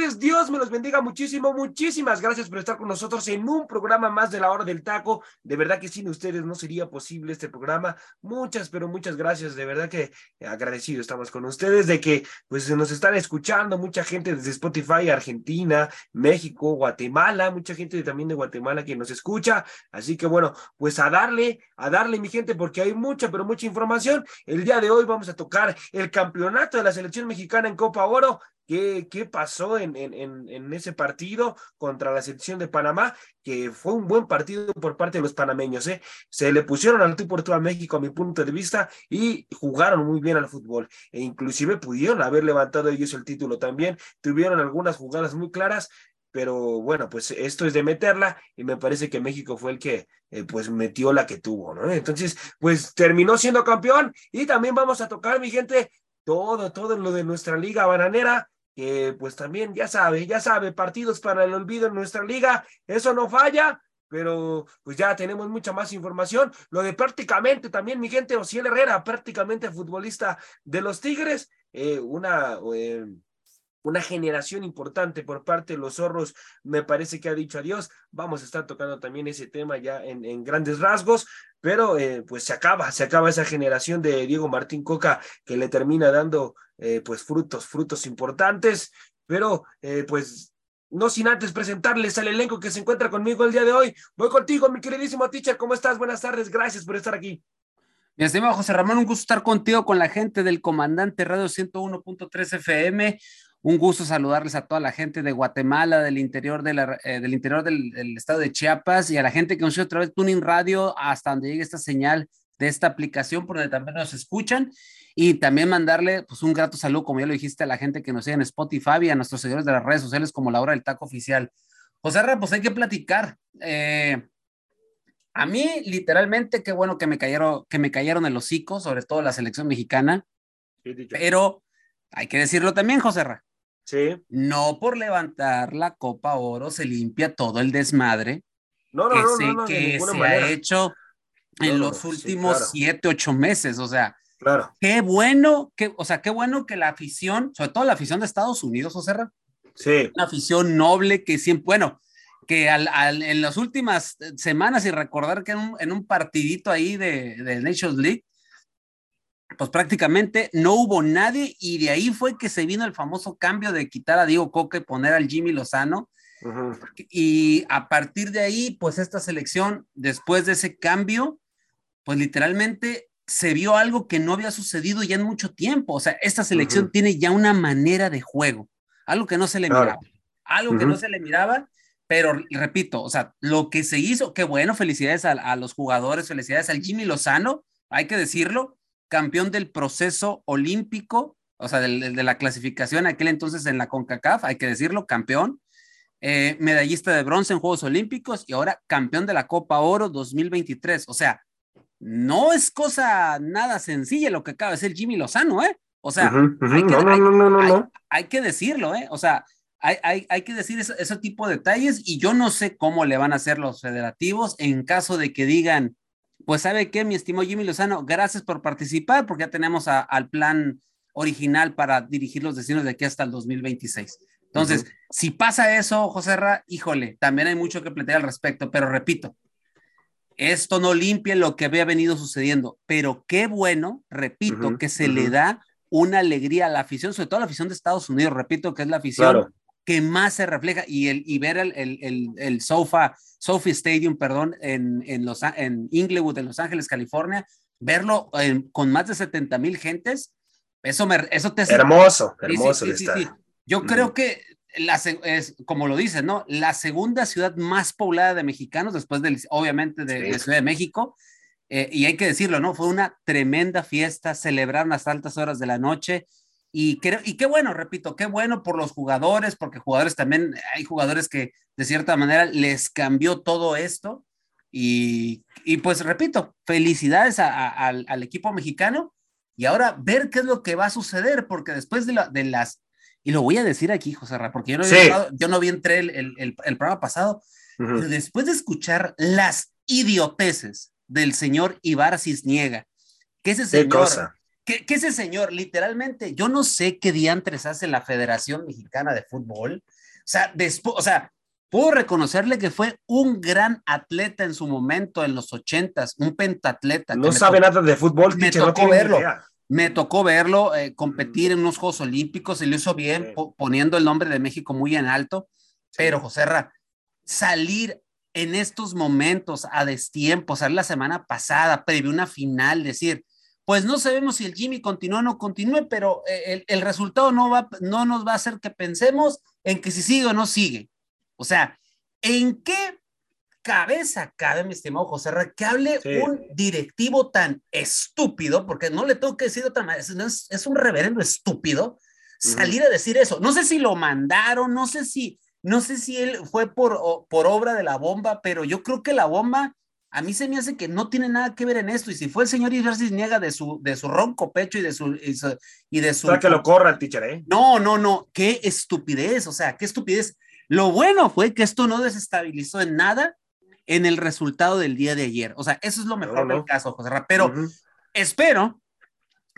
Tardes. Dios me los bendiga muchísimo. Muchísimas gracias por estar con nosotros en un programa más de la hora del taco. De verdad que sin ustedes no sería posible este programa. Muchas, pero muchas gracias. De verdad que agradecido estamos con ustedes de que pues nos están escuchando mucha gente desde Spotify, Argentina, México, Guatemala, mucha gente también de Guatemala que nos escucha. Así que bueno, pues a darle, a darle mi gente porque hay mucha, pero mucha información. El día de hoy vamos a tocar el campeonato de la selección mexicana en Copa Oro qué, pasó en, en, en, ese partido contra la selección de Panamá, que fue un buen partido por parte de los panameños. ¿eh? Se le pusieron al tú por tú a México, a mi punto de vista, y jugaron muy bien al fútbol. E inclusive pudieron haber levantado ellos el título también. Tuvieron algunas jugadas muy claras, pero bueno, pues esto es de meterla y me parece que México fue el que eh, pues metió la que tuvo, ¿no? Entonces, pues terminó siendo campeón y también vamos a tocar, mi gente, todo, todo lo de nuestra liga bananera, que pues también ya sabe, ya sabe, partidos para el olvido en nuestra liga, eso no falla, pero pues ya tenemos mucha más información. Lo de prácticamente también mi gente, Ociel Herrera, prácticamente futbolista de los Tigres, eh, una... Eh, una generación importante por parte de los zorros, me parece que ha dicho adiós. Vamos a estar tocando también ese tema ya en, grandes rasgos, pero eh, pues se acaba, se acaba esa generación de Diego Martín Coca que le termina dando eh, pues frutos, frutos importantes, pero eh, pues no sin antes presentarles al elenco que se encuentra conmigo el día de hoy. Voy contigo, mi queridísimo teacher, ¿cómo estás? Buenas tardes, gracias por estar aquí. Mi estimado José Ramón, un gusto estar contigo con la gente del Comandante Radio 101.3 FM. Un gusto saludarles a toda la gente de Guatemala, del interior, de la, eh, del, interior del, estado de Chiapas y a la gente que nos sigue otra vez Tuning Radio hasta donde llegue esta señal de esta aplicación por donde también nos escuchan y también mandarle pues un grato saludo, como ya lo dijiste, a la gente que nos sigue en Spotify y a nuestros seguidores de las redes sociales como la hora del taco oficial. José Ra, pues hay que platicar. Eh, a mí, literalmente, qué bueno que me cayeron, que me cayeron el hocico, sobre todo la selección mexicana. pero hay que decirlo también, José Ra. No por levantar la Copa Oro se limpia todo el desmadre no, no, que, no, que se ha hecho en los últimos siete, ocho meses. O sea, claro. qué bueno, que, o sea, qué bueno que la afición, sobre todo la afición de Estados Unidos, José Sí. Una afición noble que siempre, bueno, que en las últimas semanas y recordar que en un, partidito ahí de, de Nations League, pues prácticamente no hubo nadie y de ahí fue que se vino el famoso cambio de quitar a Diego Coca y poner al Jimmy Lozano. Y a partir de ahí, pues esta selección, después de ese cambio, pues literalmente se vio algo que no había sucedido ya en mucho tiempo. O sea, esta selección tiene ya una manera de juego, algo que no se le miraba, algo que no se le miraba, pero repito, o sea, lo que se hizo, qué bueno, felicidades a, a los jugadores, felicidades al Jimmy Lozano, hay que decirlo, campeón del proceso olímpico, o sea, de la clasificación aquel entonces en la CONCACAF, hay que decirlo, campeón, eh, medallista de bronce en Juegos Olímpicos y ahora campeón de la Copa Oro 2023. O sea, no es cosa nada sencilla lo que acaba de ser Jimmy Lozano, ¿eh? O sea, hay, que, decirlo, ¿eh? O sea, hay, hay, que decir ese, ese, tipo de detalles y yo no sé cómo le van a hacer los federativos en caso de que digan, pues sabe qué, mi estimado Jimmy Lozano, gracias por participar, porque ya tenemos al plan original para dirigir los destinos de aquí hasta el 2026. Entonces, si pasa eso, José Ra, híjole, también hay mucho que plantear al respecto, pero repito, esto no limpia lo que había venido sucediendo, pero qué bueno, repito, que se le da una alegría a la afición, sobre todo a la afición de Estados Unidos, repito que es la afición que más se refleja y, el, y ver el, el, el, Sofa, Sophie Stadium, perdón, en, en, los, en Inglewood, en Los Ángeles, California, verlo con más de 70 mil gentes, eso, me, eso te. Hermoso, hermoso. Yo creo que, la, es, como lo dices, ¿no? La segunda ciudad más poblada de mexicanos, después del, obviamente de, Ciudad de México, eh, y hay que decirlo, ¿no? Fue una tremenda fiesta, celebraron las altas horas de la noche. Y, creo, y qué bueno, repito, qué bueno por los jugadores, porque jugadores también, hay jugadores que de cierta manera les cambió todo esto. Y, y pues repito, felicidades al equipo mexicano y ahora ver qué es lo que va a suceder, porque después de, de las, y lo voy a decir aquí, José Ra, porque yo no, había yo no vi entre el, el, el, programa pasado, pero después de escuchar las idioteces del señor Ibar Cisniega. Que ese señor, que, ese señor, literalmente, yo no sé qué diantres hace la Federación Mexicana de Fútbol. O sea, después, o sea, puedo reconocerle que fue un gran atleta en su momento, en los ochentas, un pentatleta. No sabe nada de fútbol, me tocó verlo. Me tocó verlo eh, competir en unos Juegos Olímpicos, se lo hizo bien, poniendo el nombre de México muy en alto. Pero, José Ra, salir en estos momentos a destiempo, sea, la semana pasada, previo una final, decir, pues no sabemos si el Jimmy continúa o no continúe, pero eh, el, resultado no, va, no nos va a hacer que pensemos en que si sigue o no sigue. O sea, ¿en qué cabeza cabe, mi estimado José que hable un directivo tan estúpido, porque no le tengo que decir de otra manera, es, es un reverendo estúpido, salir a decir eso. No sé si lo mandaron, no sé si no sé si él fue por, por obra de la bomba, pero yo creo que la bomba a mí se me hace que no tiene nada que ver en esto. Y si fue el señor Ibersis niega de su, de su ronco pecho y de su. Y, de su que lo corra el teacher, ¿eh? No, no, no. Qué estupidez. O sea, qué estupidez. Lo bueno fue que esto no desestabilizó en nada en el resultado del día de ayer. O sea, eso es lo mejor del caso, José Pero espero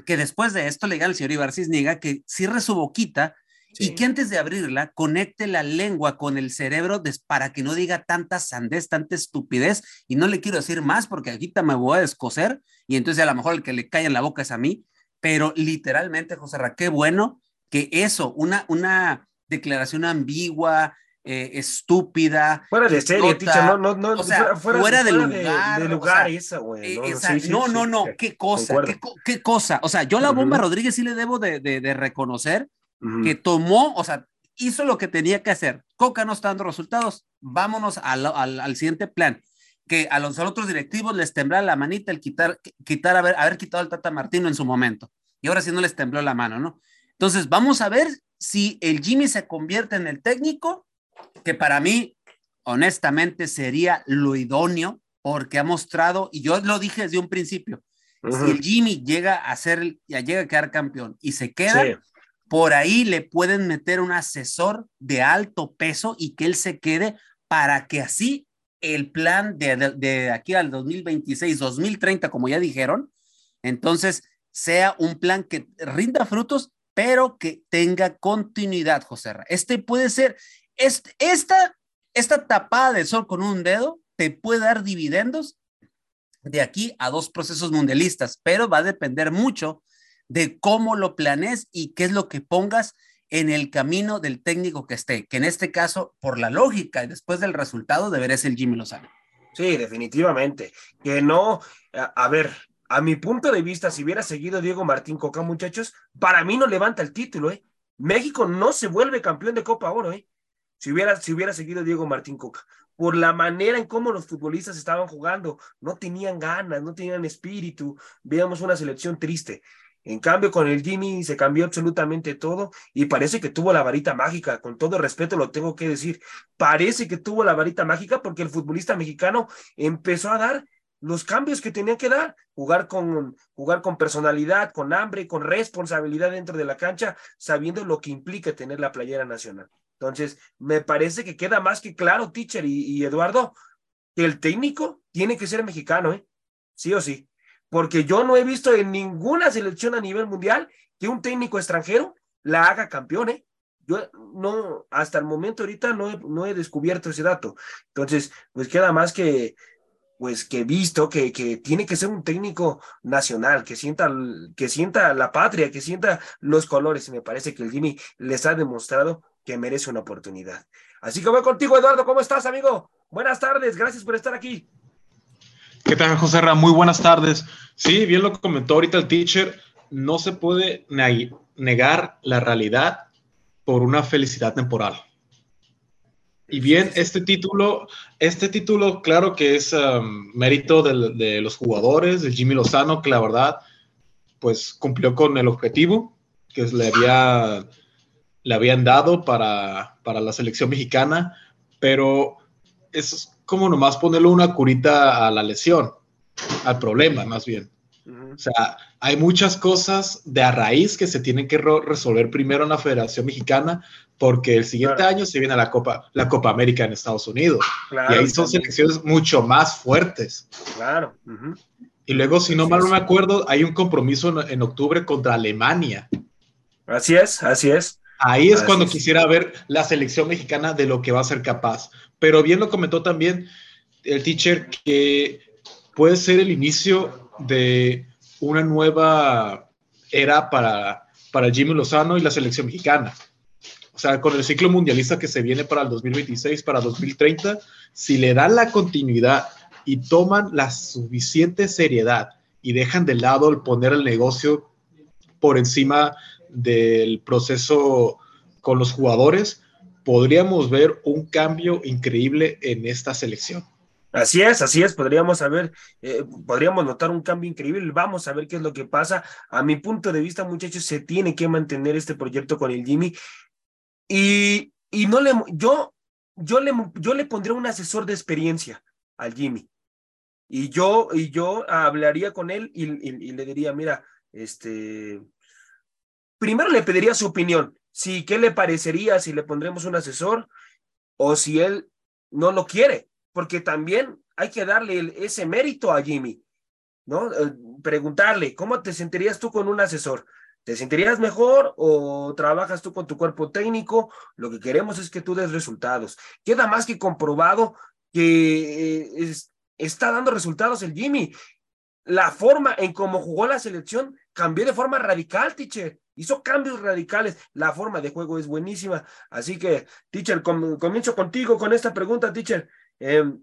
que después de esto le diga al señor Ibersis niega que cierre su boquita y que antes de abrirla conecte la lengua con el cerebro para que no diga tanta sandez, tanta estupidez. Y no le quiero decir más porque aquí me voy a descoser y entonces a lo mejor el que le cae en la boca es a mí. Pero literalmente, José Ra, qué bueno que eso, una, una declaración ambigua, eh, estúpida. Fuera de serie, ticha, no, no, no, o sea, fuera, de lugar. De, lugar esa, güey. ¿no? Eh, no, no, no, qué cosa, qué, cosa. O sea, yo a la bomba Rodríguez sí le debo de, de, reconocer que tomó, o sea, hizo lo que tenía que hacer. Coca no está dando resultados, vámonos al, al, siguiente plan. Que a los otros directivos les temblaba la manita el quitar, quitar haber, haber quitado al Tata Martino en su momento. Y ahora sí no les tembló la mano, ¿no? Entonces, vamos a ver si el Jimmy se convierte en el técnico, que para mí, honestamente, sería lo idóneo, porque ha mostrado, y yo lo dije desde un principio, si el Jimmy llega a ser, ya llega a quedar campeón y se queda, por ahí le pueden meter un asesor de alto peso y que él se quede para que así el plan de, aquí al 2026, 2030, como ya dijeron, entonces sea un plan que rinda frutos, pero que tenga continuidad, José. Este puede ser, este, esta, esta tapada de sol con un dedo te puede dar dividendos de aquí a dos procesos mundialistas, pero va a depender mucho de cómo lo planees y qué es lo que pongas en el camino del técnico que esté, que en este caso, por la lógica y después del resultado, debería ser Jimmy Lozano. Sí, definitivamente. Que no, a, ver, a mi punto de vista, si hubiera seguido Diego Martín Coca, muchachos, para mí no levanta el título, ¿eh? México no se vuelve campeón de Copa Oro, ¿eh? Si hubiera, si hubiera seguido Diego Martín Coca, por la manera en cómo los futbolistas estaban jugando, no tenían ganas, no tenían espíritu, veíamos una selección triste. En cambio, con el Jimmy se cambió absolutamente todo y parece que tuvo la varita mágica. Con todo respeto lo tengo que decir. Parece que tuvo la varita mágica porque el futbolista mexicano empezó a dar los cambios que tenía que dar, jugar con, jugar con personalidad, con hambre, con responsabilidad dentro de la cancha, sabiendo lo que implica tener la playera nacional. Entonces, me parece que queda más que claro, teacher y, y Eduardo, que el técnico tiene que ser mexicano, ¿eh? Sí o sí porque yo no he visto en ninguna selección a nivel mundial que un técnico extranjero la haga campeón, ¿eh? Yo no, hasta el momento ahorita no he, descubierto ese dato. Entonces, pues queda más que, pues que visto que, que tiene que ser un técnico nacional, que sienta, que sienta la patria, que sienta los colores. Y me parece que el Jimmy les ha demostrado que merece una oportunidad. Así que voy contigo, Eduardo. ¿Cómo estás, amigo? Buenas tardes, gracias por estar aquí. ¿Qué tal, José Ra? Muy buenas tardes. Sí, bien lo comentó ahorita el teacher, no se puede negar la realidad por una felicidad temporal. Y bien, este título, este título, claro que es um, mérito de, los jugadores, de Jimmy Lozano, que la verdad, pues cumplió con el objetivo que le, había, le habían dado para, para la selección mexicana, pero es como nomás ponerle una curita a la lesión, al problema más bien. O sea, hay muchas cosas de a raíz que se tienen que resolver primero en la Federación Mexicana, porque el siguiente año se viene la Copa, la Copa América en Estados Unidos. y ahí son selecciones mucho más fuertes. Claro. Y luego, si no mal no me acuerdo, hay un compromiso en, octubre contra Alemania. Así es, así es. Ahí es cuando quisiera ver la selección mexicana de lo que va a ser capaz. Pero bien lo comentó también el teacher que puede ser el inicio de una nueva era para, para Jimmy Lozano y la selección mexicana. O sea, con el ciclo mundialista que se viene para el 2026, para 2030, si le dan la continuidad y toman la suficiente seriedad y dejan de lado el poner el negocio por encima del proceso con los jugadores, podríamos ver un cambio increíble en esta selección. Así es, así es, podríamos saber, eh, podríamos notar un cambio increíble, vamos a ver qué es lo que pasa. A mi punto de vista, muchachos, se tiene que mantener este proyecto con el Jimmy y, y no le, yo, yo le, yo le pondría un asesor de experiencia al Jimmy y yo, y yo hablaría con él y, y le diría, mira, este, primero le pediría su opinión, si qué le parecería si le pondremos un asesor o si él no lo quiere porque también hay que darle ese mérito a Jimmy, ¿no? Eh, preguntarle, ¿cómo te sentirías tú con un asesor? ¿Te sentirías mejor o trabajas tú con tu cuerpo técnico? Lo que queremos es que tú des resultados. Queda más que comprobado que eh, está dando resultados el Jimmy. La forma en cómo jugó la selección cambió de forma radical, teacher. Hizo cambios radicales. La forma de juego es buenísima. Así que, teacher, comienzo contigo con esta pregunta, teacher. Em,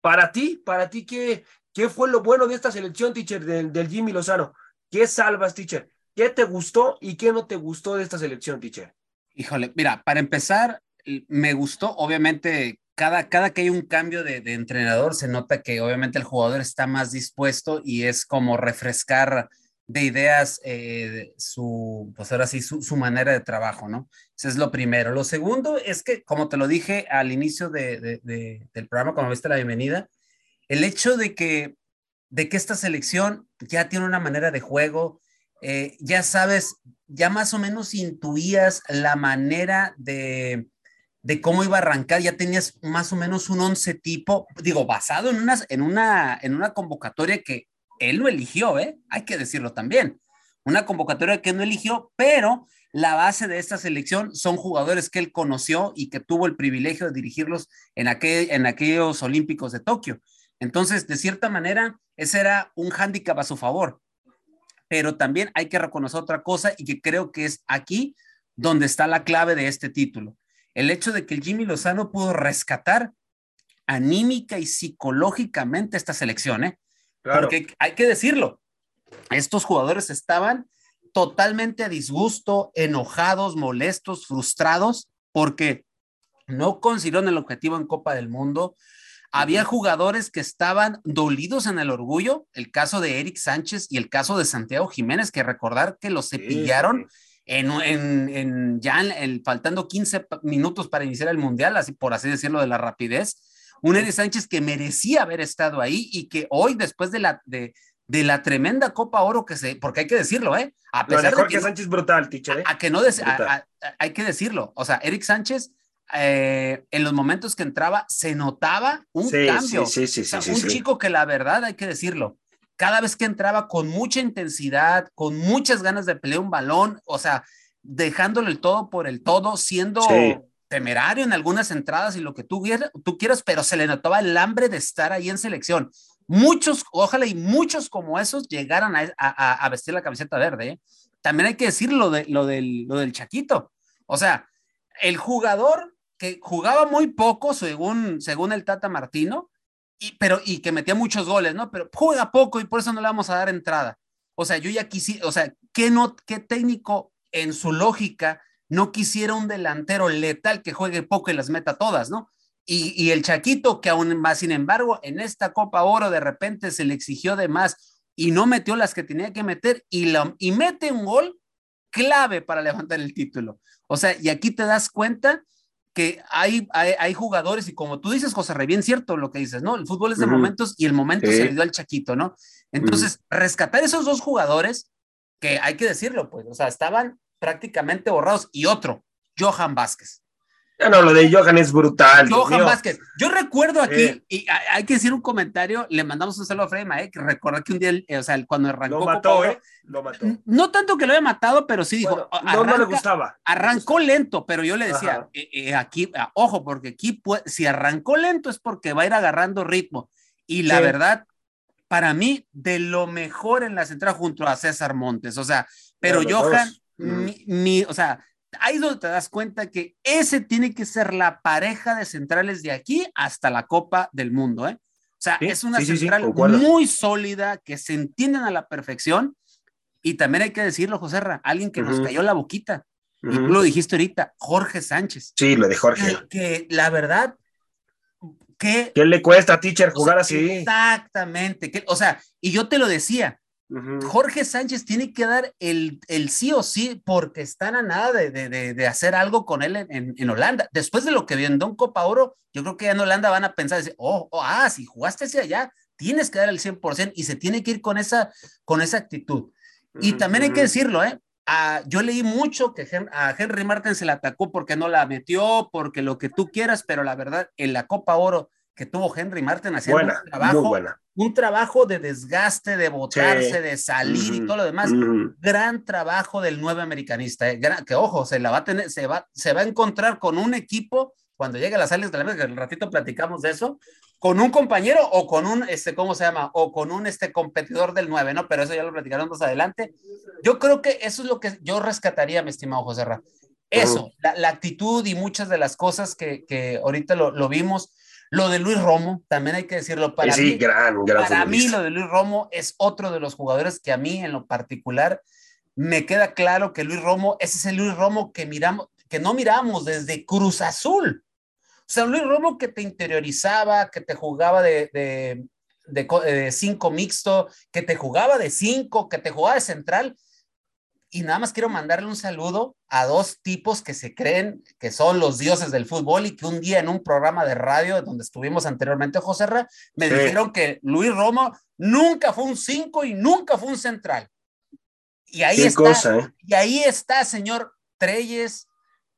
para ti, para ti, ¿qué, ¿qué fue lo bueno de esta selección, teacher, del, Jimmy Lozano? ¿Qué salvas, teacher? ¿Qué te gustó y qué no te gustó de esta selección, teacher? Híjole, mira, para empezar, me gustó, obviamente, cada, cada que hay un cambio de, entrenador, se nota que obviamente el jugador está más dispuesto y es como refrescar de ideas eh, su, pues ahora sí, su, manera de trabajo, ¿no? Eso es lo primero. Lo segundo es que, como te lo dije al inicio de, del programa, cuando viste la bienvenida, el hecho de que, de que esta selección ya tiene una manera de juego, eh, ya sabes, ya más o menos intuías la manera de, de cómo iba a arrancar, ya tenías más o menos un once tipo, digo, basado en, unas, en, una, en una convocatoria que él lo eligió, ¿eh? Hay que decirlo también. Una convocatoria que no eligió, pero la base de esta selección son jugadores que él conoció y que tuvo el privilegio de dirigirlos en, aquel, en aquellos Olímpicos de Tokio. Entonces, de cierta manera, ese era un hándicap a su favor. Pero también hay que reconocer otra cosa y que creo que es aquí donde está la clave de este título. El hecho de que el Jimmy Lozano pudo rescatar anímica y psicológicamente esta selección, ¿eh? Porque hay que decirlo, estos jugadores estaban totalmente a disgusto, enojados, molestos, frustrados, porque no consiguieron el objetivo en Copa del Mundo. Había jugadores que estaban dolidos en el orgullo, el caso de Eric Sánchez y el caso de Santiago Jiménez, que recordar que los cepillaron en, en, ya faltando 15 minutos para iniciar el Mundial, así por así decirlo, de la rapidez un Eddie Sánchez que merecía haber estado ahí y que hoy, después de la, de, de la tremenda Copa Oro que se, porque hay que decirlo, ¿eh? A pesar de que Sánchez brutal, teacher, ¿eh? A, que no, hay que decirlo, o sea, Eric Sánchez, eh, en los momentos que entraba, se notaba un cambio. Sí, sí, sí, un chico que la verdad, hay que decirlo, cada vez que entraba con mucha intensidad, con muchas ganas de pelear un balón, o sea, dejándole el todo por el todo, siendo temerario en algunas entradas y lo que tú, tú quieras, pero se le notaba el hambre de estar ahí en selección. Muchos, ojalá y muchos como esos llegaran a, vestir la camiseta verde. ¿eh? También hay que decir lo, de, lo, del, lo del Chaquito. O sea, el jugador que jugaba muy poco, según, según el Tata Martino, y, pero, y que metía muchos goles, ¿no? Pero juega poco y por eso no le vamos a dar entrada. O sea, yo ya quisiera, o sea, ¿qué, no, qué técnico en su lógica no quisiera un delantero letal que juegue poco y las meta todas, ¿no? Y, y, el Chaquito, que aún más, sin embargo, en esta Copa Oro de repente se le exigió de más y no metió las que tenía que meter y, la, y mete un gol clave para levantar el título. O sea, y aquí te das cuenta que hay, hay, hay, jugadores, y como tú dices, José Rey, bien cierto lo que dices, ¿no? El fútbol es de uh -huh. momentos y el momento sí. se le dio al Chaquito, ¿no? Entonces, uh -huh. rescatar esos dos jugadores, que hay que decirlo, pues, o sea, estaban prácticamente borrados, y otro, Johan Vázquez. Ya no, lo de Johan es brutal. Johan Vázquez. Yo recuerdo aquí, eh. y hay que decir un comentario, le mandamos un saludo a Freddy Mae, que recuerda que un día, o sea, cuando arrancó. Lo mató, ¿eh? Lo mató. No tanto que lo haya matado, pero sí dijo. Bueno, arranca, no, no, le gustaba. Arrancó lento, pero yo le decía, eh, eh, aquí, ah, ojo, porque aquí, puede, si arrancó lento es porque va a ir agarrando ritmo. Y la sí. verdad, para mí, de lo mejor en la central junto a César Montes. O sea, pero Johan, mi, mi, o sea, ahí es donde te das cuenta que ese tiene que ser la pareja de centrales de aquí hasta la Copa del Mundo, ¿eh? O sea, sí, es una sí, central sí, muy sólida, que se entienden a la perfección. Y también hay que decirlo, José Ra, alguien que uh -huh. nos cayó la boquita. Uh -huh. Y tú lo dijiste ahorita, Jorge Sánchez. Sí, lo de Jorge. Que, que la verdad, que... ¿Qué le cuesta Teacher jugar o sea, así? Exactamente. Que, o sea, y yo te lo decía, Jorge Sánchez tiene que dar el, el, sí o sí porque están a nada de, de, de hacer algo con él en, en, Holanda. Después de lo que vio en Don Copa Oro, yo creo que ya en Holanda van a pensar, oh, oh, ah, si jugaste hacia allá, tienes que dar el 100% y se tiene que ir con esa, con esa actitud. Y también hay que decirlo, ¿eh? Uh, yo leí mucho que a Henry Martin se le atacó porque no la metió, porque lo que tú quieras, pero la verdad, en la Copa Oro que tuvo Henry Martin haciendo buena, un trabajo, muy buena. un trabajo de desgaste, de botarse, sí. de salir mm -hmm. y todo lo demás. Mm -hmm. Gran trabajo del nuevo americanista, eh. Gran, que ojo, se la va a tener, se va, se va a encontrar con un equipo cuando llegue a las sales de la mesa, que el ratito platicamos de eso, con un compañero o con un, este, ¿cómo se llama? O con un este competidor del 9, ¿no? Pero eso ya lo platicaremos más adelante. Yo creo que eso es lo que yo rescataría, mi estimado José Ra. Eso, uh -huh. la, la, actitud y muchas de las cosas que, que ahorita lo, lo vimos lo de Luis Romo, también hay que decirlo. Para sí, mí, gran, gran para mí lo de Luis Romo es otro de los jugadores que a mí en lo particular me queda claro que Luis Romo, ese es el Luis Romo que miramos, que no miramos desde Cruz Azul. O sea, Luis Romo que te interiorizaba, que te jugaba de, de, de, de cinco mixto, que te jugaba de cinco, que te jugaba de central y nada más quiero mandarle un saludo a dos tipos que se creen que son los dioses del fútbol y que un día en un programa de radio donde estuvimos anteriormente, José Ra, me sí. dijeron que Luis Romo nunca fue un 5 y nunca fue un central. Y ahí Qué está, cosa, ¿eh? y ahí está, señor Treyes,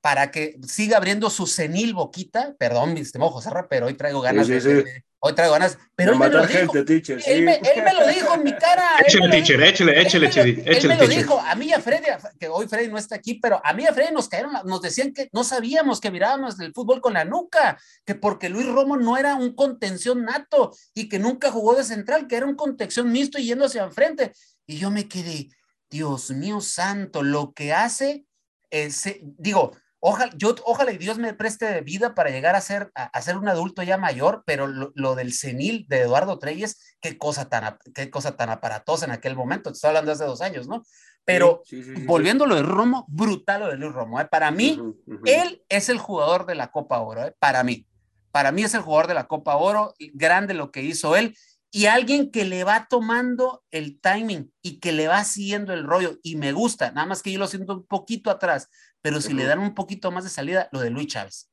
para que siga abriendo su senil boquita. Perdón, mi estimado José Ra, pero hoy traigo ganas sí, sí, de, de, hoy traigo ganas, pero él me lo dijo. Teacher, sí. él, me, él, me, lo dijo en mi cara. Échale, teacher, échale, échale, échale, él, él me lo dijo, a mí y a Freddy, que hoy Freddy no está aquí, pero a mí y a Freddy nos cayeron, nos decían que no sabíamos que mirábamos el fútbol con la nuca, que porque Luis Romo no era un contención nato y que nunca jugó de central, que era un contención mixto y yendo hacia enfrente. Y yo me quedé, Dios mío santo, lo que hace, es, digo, Ojalá, yo, ojalá y Dios me preste vida para llegar a ser, a, a ser un adulto ya mayor, pero lo, lo, del senil de Eduardo Treyes, qué cosa, tan, qué cosa tan aparatosa en aquel momento, te estoy hablando de hace dos años, ¿no? Pero sí, sí, sí, volviendo a lo de Romo, brutal lo de Luis Romo, ¿eh? para mí, uh -huh, uh -huh. él es el jugador de la Copa Oro, ¿eh? para mí, para mí es el jugador de la Copa Oro, grande lo que hizo él, y alguien que le va tomando el timing y que le va siguiendo el rollo y me gusta, nada más que yo lo siento un poquito atrás, pero si uh -huh. le dan un poquito más de salida, lo de Luis Chávez.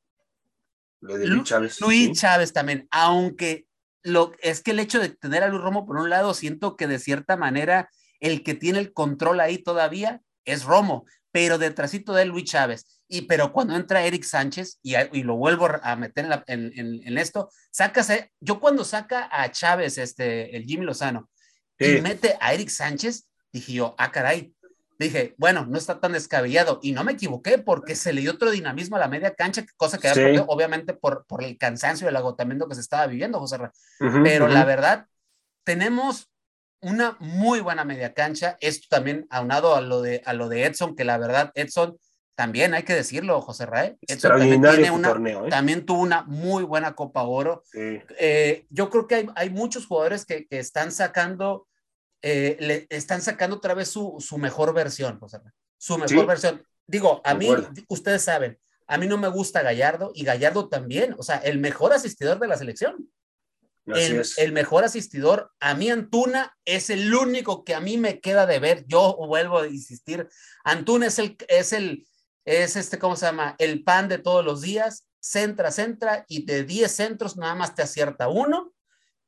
Lo de Luis Chávez. Luis sí. Chávez también, aunque lo, es que el hecho de tener a Luis Romo por un lado, siento que de cierta manera el que tiene el control ahí todavía es Romo, pero detrásito de Luis Chávez. Y pero cuando entra Eric Sánchez, y, y lo vuelvo a meter en, la, en, en, en, esto, sácase, yo cuando saca a Chávez, este, el Jimmy Lozano, sí. y mete a Eric Sánchez, dije yo, ah, caray, dije, bueno, no está tan descabellado. Y no me equivoqué porque se le dio otro dinamismo a la media cancha, cosa que sí. perdido, obviamente por, por el cansancio y el agotamiento que se estaba viviendo, José uh -huh, Pero uh -huh. la verdad, tenemos una muy buena media cancha. Esto también aunado a lo de, a lo de Edson, que la verdad, Edson también hay que decirlo, José Raé. Edson también, tiene una, torneo, ¿eh? también tuvo una muy buena Copa Oro. Sí. Eh, yo creo que hay, hay muchos jugadores que, que están sacando eh, le están sacando otra vez su, su mejor versión, José. Su mejor sí. versión. Digo, a mí, ustedes saben, a mí no me gusta Gallardo y Gallardo también, o sea, el mejor asistidor de la selección. El, el, mejor asistidor, a mí Antuna es el único que a mí me queda de ver. Yo vuelvo a insistir, Antuna es el, es el, es este, ¿cómo se llama? El pan de todos los días, centra, centra, y de 10 centros nada más te acierta uno,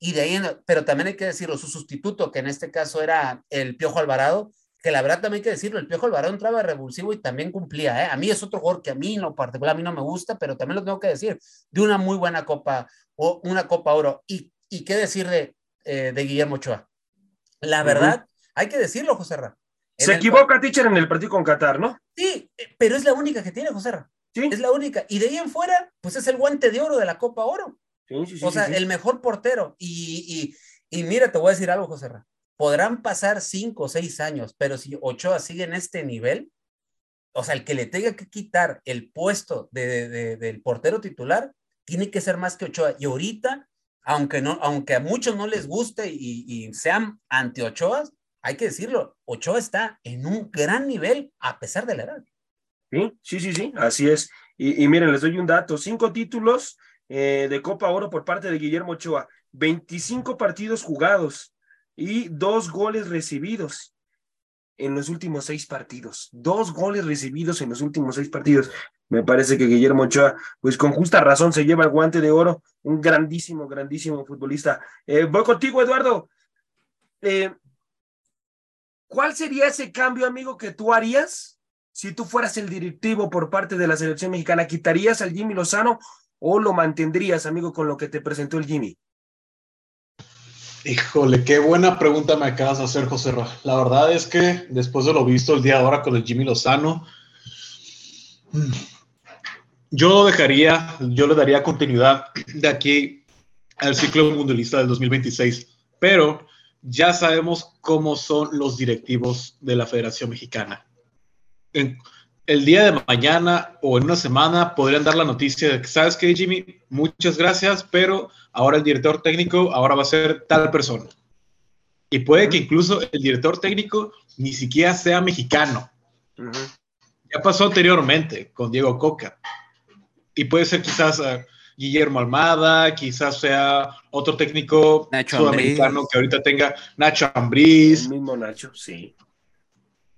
y de ahí, pero también hay que decirlo, su sustituto, que en este caso era el Piojo Alvarado, que la verdad también hay que decirlo, el Piojo Alvarado entraba revulsivo y también cumplía, ¿eh? A mí es otro jugador que a mí en lo particular a mí no me gusta, pero también lo tengo que decir, de una muy buena copa, o una copa oro. ¿Y, y qué decir de, eh, de Guillermo Ochoa? La verdad, hay que decirlo, José Ra. Se equivoca, teacher, en el partido con Qatar, ¿no? Sí, eh, pero es la única que tiene, José Ra. ¿Sí? Es la única. Y de ahí en fuera, pues es el guante de oro de la Copa Oro. Sí, sí, sí, o sea, el mejor portero. Y, y, y, mira, te voy a decir algo, José Ra podrán pasar cinco o seis años, pero si Ochoa sigue en este nivel, o sea, el que le tenga que quitar el puesto de, del portero titular, tiene que ser más que Ochoa. Y ahorita, aunque, no, aunque a muchos no les guste y, sean anti Ochoa, hay que decirlo, Ochoa está en un gran nivel a pesar de la edad. Sí, sí, sí, sí, así es. Y, miren, les doy un dato, cinco títulos eh, de Copa Oro por parte de Guillermo Ochoa, 25 partidos jugados, y dos goles recibidos en los últimos seis partidos. Dos goles recibidos en los últimos seis partidos. Me parece que Guillermo Ochoa, pues con justa razón, se lleva el guante de oro. Un grandísimo, grandísimo futbolista. Eh, voy contigo, Eduardo. Eh, ¿Cuál sería ese cambio, amigo, que tú harías si tú fueras el directivo por parte de la selección mexicana? ¿Quitarías al Jimmy Lozano o lo mantendrías, amigo, con lo que te presentó el Jimmy? Híjole, qué buena pregunta me acabas de hacer, José Ra. La verdad es que después de lo visto el día de ahora con el Jimmy Lozano, mm, yo lo dejaría, yo le daría continuidad de aquí al ciclo mundialista del 2026, pero ya sabemos cómo son los directivos de la Federación Mexicana. El día de mañana o en una semana podrían dar la noticia de que, ¿sabes qué, Jimmy? Muchas gracias, pero ahora el director técnico ahora va a ser tal persona. Y puede que incluso el director técnico ni siquiera sea mexicano. Ya pasó anteriormente con Diego Coca. Y puede ser quizás eh, Guillermo Almada, quizás sea otro técnico sudamericano que ahorita tenga Nacho Ambriz. El mismo Nacho, sí.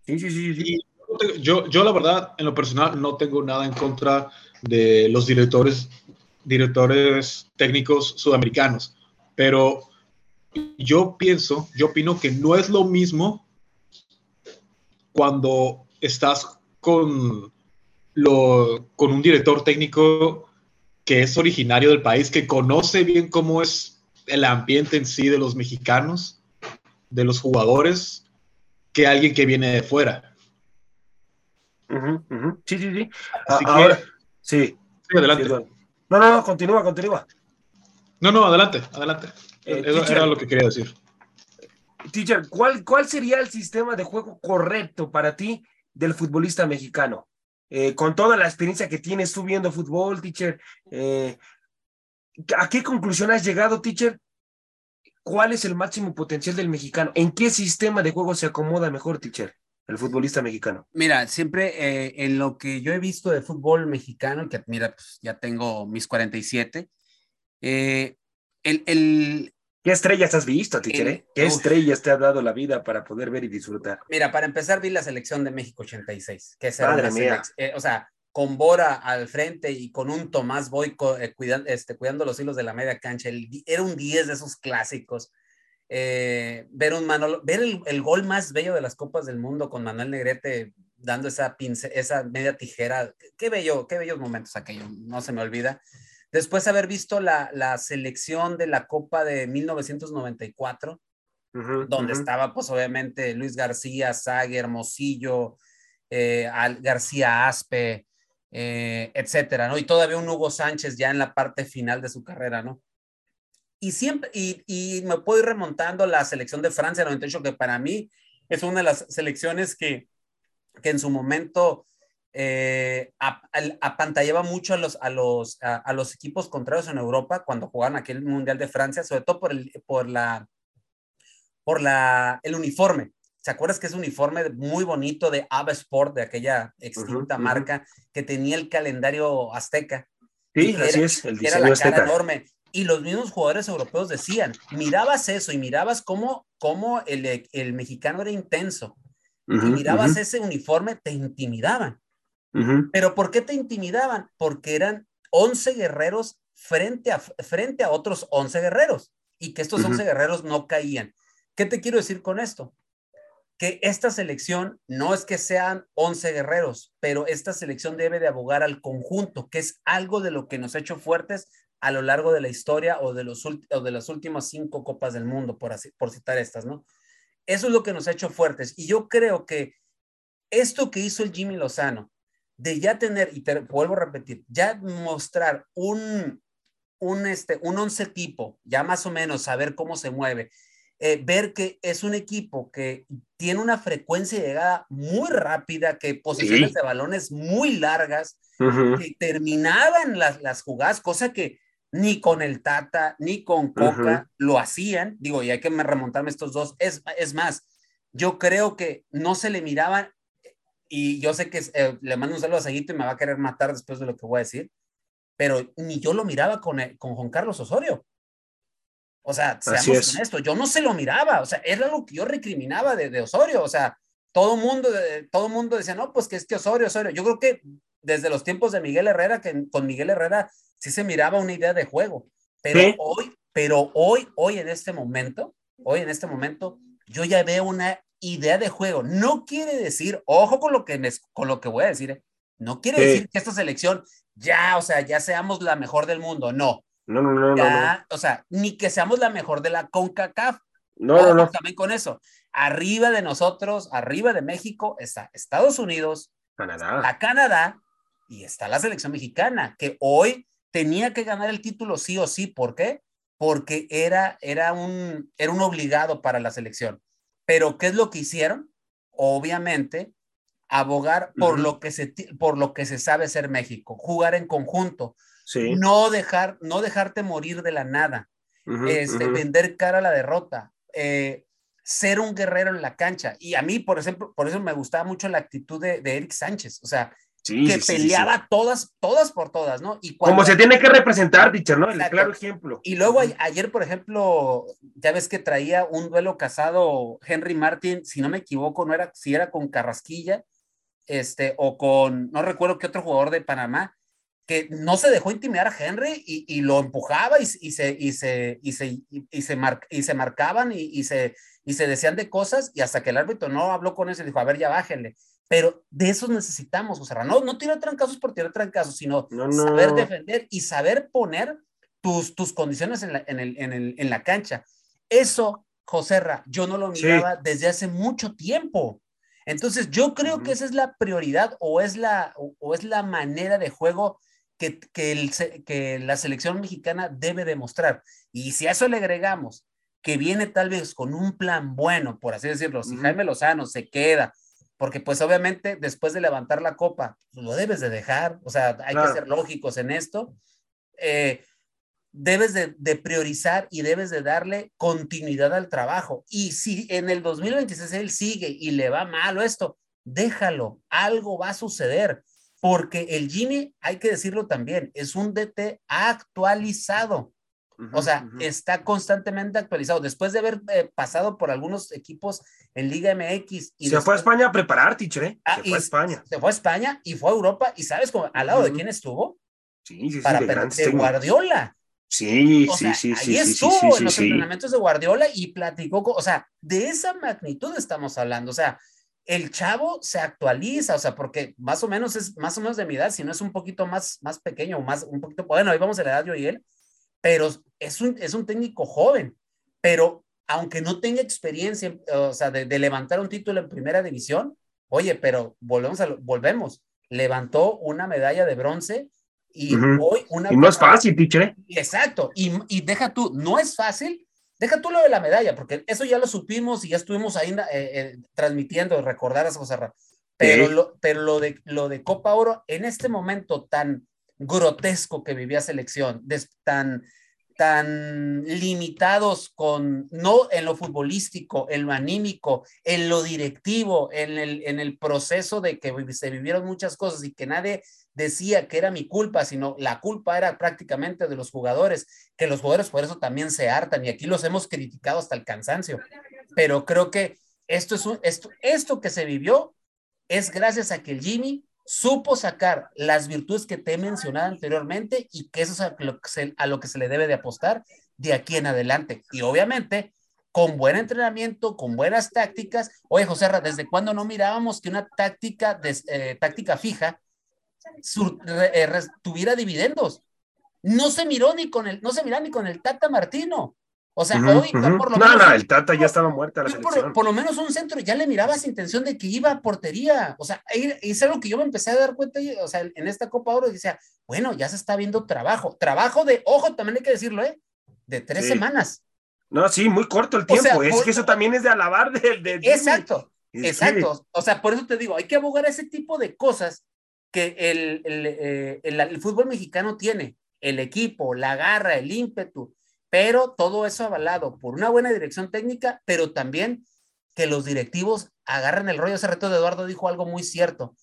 Sí, sí, sí. sí. Yo, yo la verdad, en lo personal, no tengo nada en contra de los directores directores técnicos sudamericanos, pero yo pienso, yo opino que no es lo mismo cuando estás con, lo, con un director técnico que es originario del país, que conoce bien cómo es el ambiente en sí de los mexicanos, de los jugadores, que alguien que viene de fuera. Sí, sí, sí. Ahora, sí. sí. adelante. No, no, no, continúa, continúa. No, no, adelante, adelante. Eh, Eso era lo que quería decir. Teacher, ¿cuál, ¿cuál sería el sistema de juego correcto para ti del futbolista mexicano? Eh, con toda la experiencia que tienes tú viendo fútbol, teacher, eh, ¿a qué conclusión has llegado, teacher? ¿Cuál es el máximo potencial del mexicano? ¿En qué sistema de juego se acomoda mejor, teacher? El futbolista mexicano? Mira, siempre eh, en lo que yo he visto de fútbol mexicano, que mira, pues ya tengo mis 47, eh, el, el, ¿Qué estrellas has visto, Tichere? Eh? ¿Qué estrellas te ha dado la vida para poder ver y disfrutar? Mira, para empezar vi la selección de México 86, que es mía. o sea, con Bora al frente y con un Tomás Boyco cuidando, este, cuidando los hilos de la media cancha. era un 10 de esos clásicos eh, ver un Manolo, ver el, gol más bello de las Copas del Mundo con Manuel Negrete dando esa, esa media tijera, qué bello, qué bellos momentos aquello, no se me olvida. Después haber visto la, la selección de la Copa de 1994, donde estaba pues obviamente Luis García, Sague, Hermosillo, eh, García Aspe, eh, etcétera, ¿no? Y todavía un Hugo Sánchez ya en la parte final de su carrera, ¿no? Y siempre, y, me puedo ir remontando a la selección de Francia 98, que para mí es una de las selecciones que, que en su momento eh, apantallaba mucho a los, a, los, a, los equipos contrarios en Europa cuando jugaban aquel Mundial de Francia, sobre todo por el, por la, por la, el uniforme. ¿Se acuerdas que es un uniforme muy bonito de Ava Sport, de aquella extinta marca que tenía el calendario azteca? Sí, así es, el diseño era la enorme. Y los mismos jugadores europeos decían, mirabas eso y mirabas cómo, cómo el, el mexicano era intenso. y mirabas ese uniforme, te intimidaban. Pero ¿por qué te intimidaban? Porque eran 11 guerreros frente a, frente a otros 11 guerreros y que estos 11 guerreros no caían. ¿Qué te quiero decir con esto? que esta selección no es que sean 11 guerreros, pero esta selección debe de abogar al conjunto, que es algo de lo que nos ha hecho fuertes a lo largo de la historia o de, los, o de las últimas cinco copas del mundo, por, así, por citar estas, ¿no? Eso es lo que nos ha hecho fuertes. Y yo creo que esto que hizo el Jimmy Lozano, de ya tener, y te vuelvo a repetir, ya mostrar un, un, este, un once tipo, ya más o menos saber cómo se mueve, eh, ver que es un equipo que tiene una frecuencia de llegada muy rápida, que posiciones de balones muy largas, que terminaban las, las, jugadas, cosa que ni con el Tata ni con Coca lo hacían. Digo, y hay que remontarme estos dos. Es, es más, yo creo que no se le miraban, y yo sé que eh, le mando un saludo a Seguito y me va a querer matar después de lo que voy a decir, pero ni yo lo miraba con, con Juan Carlos Osorio. O sea, seamos honestos, yo no se lo miraba, o sea, era lo que yo recriminaba de, de Osorio, o sea, todo mundo, todo mundo decía, no, pues que es que Osorio, Osorio. Yo creo que desde los tiempos de Miguel Herrera, que con Miguel Herrera sí se miraba una idea de juego, pero hoy, pero hoy, hoy en este momento, hoy en este momento, yo ya veo una idea de juego. No quiere decir, ojo con lo que, me, con lo que voy a decir, ¿eh? no quiere decir que esta selección ya, o sea, ya seamos la mejor del mundo, no. No, no, no, no, O sea, ni que seamos la mejor de la CONCACAF. No, no, no. También con eso. Arriba de nosotros, arriba de México, está Estados Unidos, Canadá. la Canadá y está la selección mexicana, que hoy tenía que ganar el título sí o sí. ¿Por qué? Porque era, era, un, era un obligado para la selección. Pero, ¿qué es lo que hicieron? Obviamente, abogar por, lo que se, por lo que se sabe ser México, jugar en conjunto, no, dejar, no dejarte morir de la nada, este, vender cara a la derrota, eh, ser un guerrero en la cancha. Y a mí, por ejemplo, por eso me gustaba mucho la actitud de, Eric Sánchez, o sea, que peleaba todas, todas por todas, ¿no? Y Como se tiene que representar, dicho, ¿no? El claro ejemplo. Y luego ayer, por ejemplo, ya ves que traía un duelo casado Henry Martin, si no me equivoco, no era, si era con Carrasquilla, este, o con, no recuerdo qué otro jugador de Panamá, que no se dejó intimidar a Henry y, lo empujaba y, se, y, se, y, se, y, se, y se marcaban y, se, y se decían de cosas y hasta que el árbitro no habló con eso y dijo, a ver, ya bájenle. Pero de eso necesitamos, o sea, no, no tirar trancazos por tirar trancazos, sino saber defender y saber poner tus, tus condiciones en la, en, el, en, el, en la cancha. Eso, Joserra, yo no lo miraba desde hace mucho tiempo. Entonces, yo creo que esa es la prioridad o es la, o es la manera de juego que, que, la selección mexicana debe demostrar. Y si a eso le agregamos que viene tal vez con un plan bueno, por así decirlo, si Jaime Lozano se queda, porque pues obviamente después de levantar la copa, pues, lo debes de dejar, o sea, hay que ser lógicos en esto, eh, debes de, de, priorizar y debes de darle continuidad al trabajo. Y si en el 2026 él sigue y le va malo esto, déjalo, algo va a suceder porque el Jimmy, hay que decirlo también, es un DT actualizado. O sea, está constantemente actualizado. Después de haber eh, pasado por algunos equipos en Liga MX. Y se fue a España a preparar, teacher, ¿eh? Ah, se fue a España. Se fue a España y fue a Europa. ¿Y sabes cómo, al lado de quién estuvo? Sí, sí, Para de, Guardiola. Sí, sí, sí, ahí estuvo en los entrenamientos de Guardiola y platicó, o sea, de esa magnitud estamos hablando. O sea, el chavo se actualiza, o sea, porque más o menos es más o menos de mi edad, si no es un poquito más, más pequeño o más, un poquito, bueno, ahí vamos a la edad yo y él, pero es un, es un técnico joven, pero aunque no tenga experiencia, o sea, de, levantar un título en primera división, oye, pero volvemos a, volvemos, levantó una medalla de bronce y hoy una... Y no es fácil, teacher. Exacto, y, y deja tú, no es fácil, Deja tú lo de la medalla, porque eso ya lo supimos y ya estuvimos ahí eh, eh, transmitiendo, recordar esas cosas. Pero, lo, pero lo, de, lo de Copa Oro, en este momento tan grotesco que vivía selección, tan, tan limitados con, no en lo futbolístico, en lo anímico, en lo directivo, en el, en el proceso de que se vivieron muchas cosas y que nadie decía que era mi culpa, sino la culpa era prácticamente de los jugadores, que los jugadores por eso también se hartan y aquí los hemos criticado hasta el cansancio. Pero creo que esto, es un, esto, esto que se vivió es gracias a que el Jimmy supo sacar las virtudes que te he mencionado anteriormente y que eso es a lo que, se, lo que se le debe de apostar de aquí en adelante. Y obviamente, con buen entrenamiento, con buenas tácticas. Oye, José, ¿desde cuándo no mirábamos que una táctica, eh, táctica fija eh, tuviera dividendos? No se miró ni con el, no se miró ni con el Tata Martino. O sea, hoy por lo menos. No, el Tata ya estaba muerta la por, por, lo menos un centro ya le mirabas intención de que iba a portería. O sea, es algo que yo me empecé a dar cuenta, o sea, en esta Copa Oro decía, bueno, ya se está viendo trabajo. Trabajo de, ojo, también hay que decirlo, ¿eh? De tres semanas. No, sí, muy corto el tiempo. es que eso también es de alabar del. De, exacto, exacto. O sea, por eso te digo, hay que abogar a ese tipo de cosas que el, el, eh, el, el fútbol mexicano tiene. El equipo, la garra, el ímpetu pero todo eso avalado por una buena dirección técnica, pero también que los directivos agarren el rollo. Ese reto de Eduardo dijo algo muy cierto,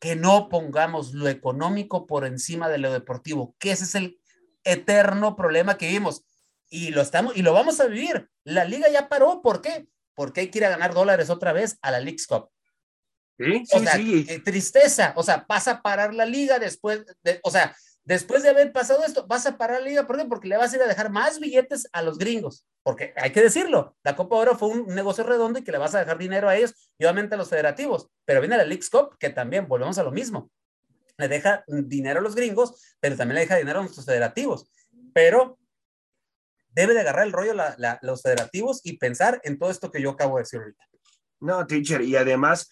que no pongamos lo económico por encima de lo deportivo, que ese es el eterno problema que vivimos y lo estamos y lo vamos a vivir. La liga ya paró, ¿por qué? Porque hay que ir a ganar dólares otra vez a la League's Cup. Sí, sí, sí. Eh, tristeza, o sea, pasa a parar la liga después, de, o sea, Después de haber pasado esto, vas a parar la liga, ¿por qué? Porque le vas a ir a dejar más billetes a los gringos, porque hay que decirlo, la Copa Oro fue un negocio redondo y que le vas a dejar dinero a ellos y obviamente a los federativos, pero viene la Leagues Cup, que también volvemos a lo mismo, le deja dinero a los gringos, pero también le deja dinero a nuestros federativos, pero debe de agarrar el rollo la, los federativos y pensar en todo esto que yo acabo de decir ahorita. No, teacher, y además,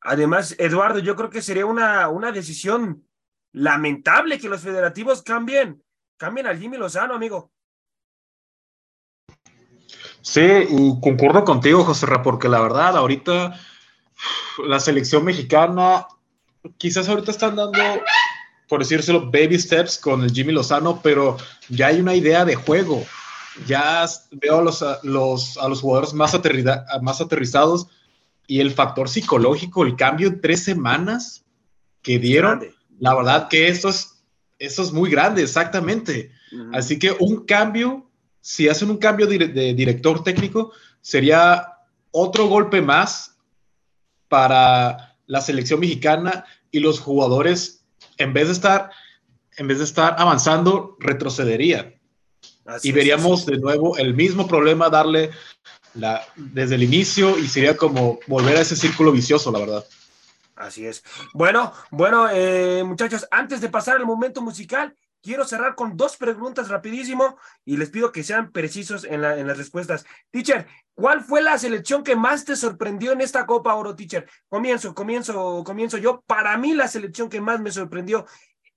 además, Eduardo, yo creo que sería una, una decisión lamentable que los federativos cambien, cambien al Jimmy Lozano, amigo. Sí, concuerdo contigo, José Ra, porque la verdad, ahorita la selección mexicana, quizás ahorita están dando, por decírselo, baby steps con el Jimmy Lozano, pero ya hay una idea de juego. Ya veo a los, a los, a los jugadores más, más aterrizados y el factor psicológico, el cambio en tres semanas que dieron la verdad que eso es, eso es muy grande, exactamente. Así que un cambio, si hacen un cambio de, director técnico, sería otro golpe más para la selección mexicana y los jugadores, en vez de estar, en vez de estar avanzando, retrocederían. y veríamos de nuevo el mismo problema darle la, desde el inicio y sería como volver a ese círculo vicioso, la verdad. Así es. Bueno, bueno, eh, muchachos, antes de pasar al momento musical, quiero cerrar con dos preguntas rapidísimo y les pido que sean precisos en, las respuestas. Teacher, ¿cuál fue la selección que más te sorprendió en esta Copa Oro, teacher? Comienzo, comienzo, comienzo yo. Para mí la selección que más me sorprendió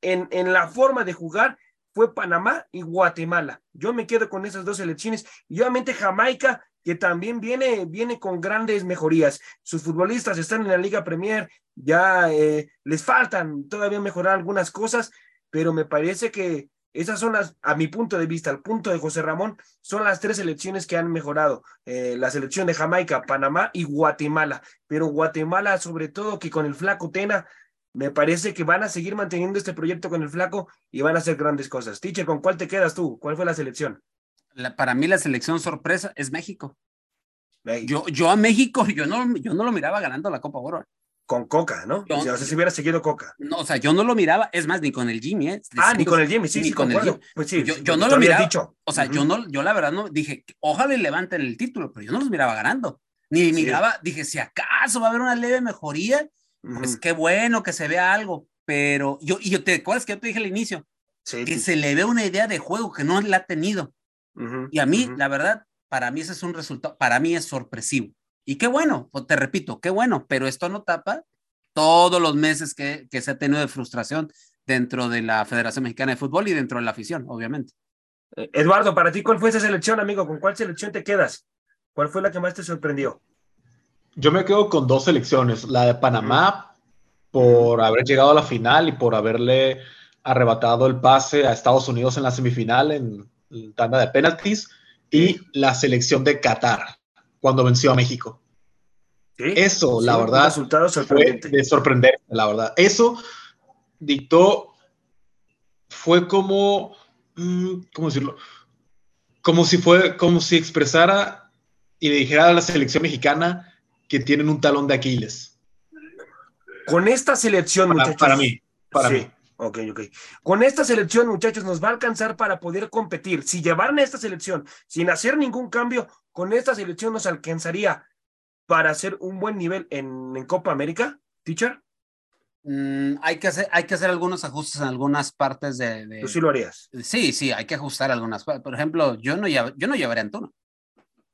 en, en la forma de jugar fue Panamá y Guatemala. Yo me quedo con esas dos selecciones y obviamente Jamaica que también viene, viene con grandes mejorías. Sus futbolistas están en la Liga Premier, ya eh, les faltan todavía mejorar algunas cosas, pero me parece que esas son las, a mi punto de vista, al punto de José Ramón, son las tres selecciones que han mejorado. Eh, la selección de Jamaica, Panamá y Guatemala. Pero Guatemala, sobre todo, que con el flaco Tena, me parece que van a seguir manteniendo este proyecto con el flaco y van a hacer grandes cosas. Teacher, ¿con cuál te quedas tú? ¿Cuál fue la selección? para mí la selección sorpresa es México. Yo, yo a México, yo no, yo no lo miraba ganando la Copa Oro. Con Coca, ¿no? o sea, si hubiera seguido Coca. No, o sea, yo no lo miraba, es más, ni con el Jimmy, ¿eh? Ah, ni con el Jimmy, sí, sí, con el Jimmy. Pues sí, yo, no lo miraba. Dicho. O sea, yo no, yo la verdad no, dije, ojalá levanten el título, pero yo no los miraba ganando. Ni miraba, dije, si acaso va a haber una leve mejoría, pues qué bueno que se vea algo. Pero yo, y yo te acuerdas que yo te dije al inicio, que se le ve una idea de juego que no la ha tenido y a mí, la verdad, para mí ese es un resultado, para mí es sorpresivo. Y qué bueno, pues, te repito, qué bueno, pero esto no tapa todos los meses que, que se ha tenido de frustración dentro de la Federación Mexicana de Fútbol y dentro de la afición, obviamente. Eh, Eduardo, para ti, ¿cuál fue esa selección, amigo? ¿Con cuál selección te quedas? ¿Cuál fue la que más te sorprendió? Yo me quedo con dos selecciones, la de Panamá por haber llegado a la final y por haberle arrebatado el pase a Estados Unidos en la semifinal en, tanda de penaltis, y la selección de Qatar, cuando venció a México. Eso, la verdad, fue de sorprender, la verdad. Eso dictó, fue como, mm, ¿cómo decirlo? Como si fue, como si expresara y le dijera a la selección mexicana que tienen un talón de Aquiles. Con esta selección, para, muchachos. Para mí, para mí. Ok, ok. Con esta selección, muchachos, nos va a alcanzar para poder competir. Si llevaran esta selección sin hacer ningún cambio, con esta selección nos alcanzaría para hacer un buen nivel en, Copa América, teacher. Mm, hay, que hacer, hay que hacer algunos ajustes en algunas partes de, ¿Tú sí lo harías? Sí, sí, hay que ajustar algunas. Por ejemplo, yo no, yo no llevaría Antuna.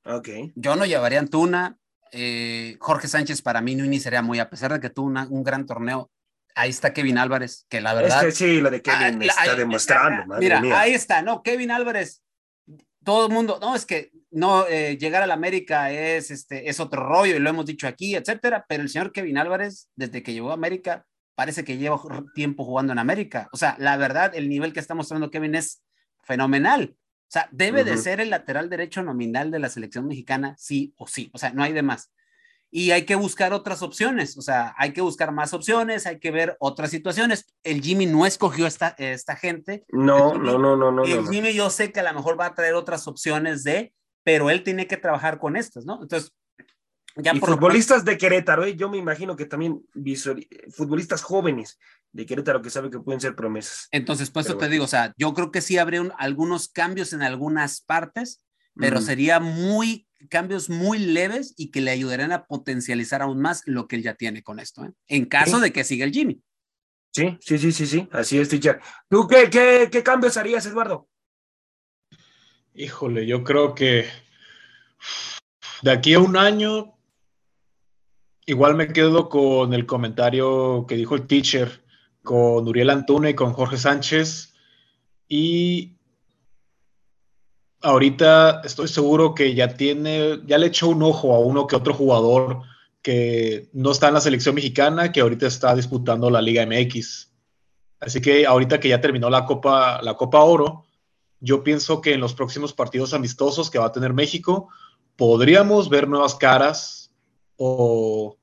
Ok. Yo no llevaría Antuna. Eh, Jorge Sánchez para mí no iniciaría muy, a pesar de que tuvo un gran torneo. Ahí está Kevin Álvarez, que la verdad. Es que sí, lo de Kevin ah, está demostrando. mira, ahí está, ¿no? Kevin Álvarez, todo el mundo, no, es que no, eh, llegar a la América es, este, es otro rollo y lo hemos dicho aquí, etcétera, pero el señor Kevin Álvarez, desde que llegó a América, parece que lleva tiempo jugando en América. O sea, la verdad, el nivel que está mostrando Kevin es fenomenal. O sea, debe de ser el lateral derecho nominal de la selección mexicana, sí o sí. O sea, no hay de más. Y hay que buscar otras opciones, o sea, hay que buscar más opciones, hay que ver otras situaciones. El Jimmy no escogió esta, esta gente. No, no, no, no, no. El Jimmy yo sé que a lo mejor va a traer otras opciones de, pero él tiene que trabajar con estas, ¿no? Entonces, ya y futbolistas de Querétaro, ¿eh? yo me imagino que también futbolistas jóvenes de Querétaro que saben que pueden ser promesas. Entonces, pues eso te digo, o sea, yo creo que sí habría algunos cambios en algunas partes, pero sería muy cambios muy leves y que le ayudarían a potencializar aún más lo que él ya tiene con esto, ¿eh? en caso de que siga el Jimmy. Sí, sí, sí, sí, sí, así es, teacher. ¿Tú qué, qué, qué cambios harías, Eduardo? Híjole, yo creo que de aquí a un año Igual me quedo con el comentario que dijo el teacher, con Uriel Antuna y con Jorge Sánchez. Y ahorita estoy seguro que ya tiene, ya le echó un ojo a uno que otro jugador que no está en la selección mexicana, que ahorita está disputando la Liga MX. Así que ahorita que ya terminó la Copa, la Copa Oro, yo pienso que en los próximos partidos amistosos que va a tener México, podríamos ver nuevas caras o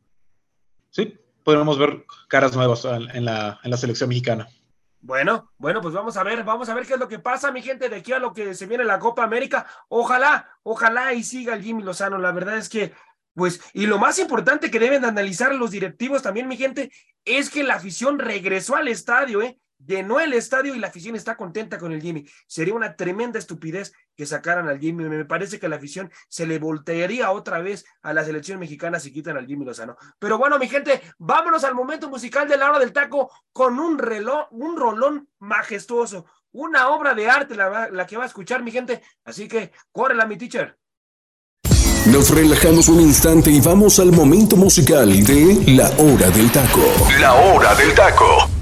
sí, podríamos ver caras nuevas en la, en la selección mexicana. Bueno, bueno, pues vamos a ver, vamos a ver qué es lo que pasa, mi gente, de aquí a lo que se viene la Copa América. Ojalá, ojalá y siga el Jimmy Lozano. La verdad es que, pues, y lo más importante que deben analizar los directivos también, mi gente, es que la afición regresó al estadio, ¿eh? Llenó el estadio y la afición está contenta con el Jimmy. Sería una tremenda estupidez que sacaran al Jimmy. Me parece que la afición se le voltearía otra vez a la selección mexicana si quitan al Jimmy Lozano. Pero bueno, mi gente, vámonos al momento musical de la hora del taco con un reloj, un rolón majestuoso, una obra de arte la, la que va a escuchar mi gente. Así que córrela, mi teacher. Nos relajamos un instante y vamos al momento musical de La Hora del Taco. La Hora del Taco.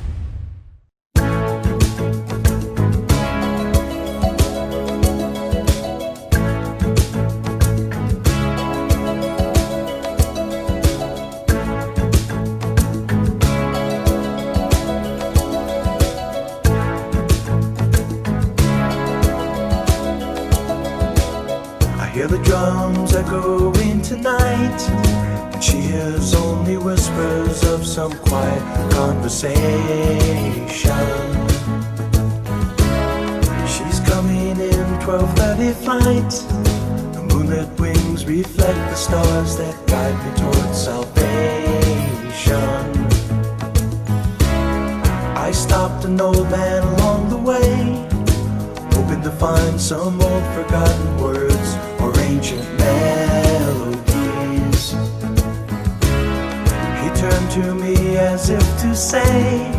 conversation. She's coming in 12:30 flight. The moonlit wings reflect the stars that guide me towards salvation. say.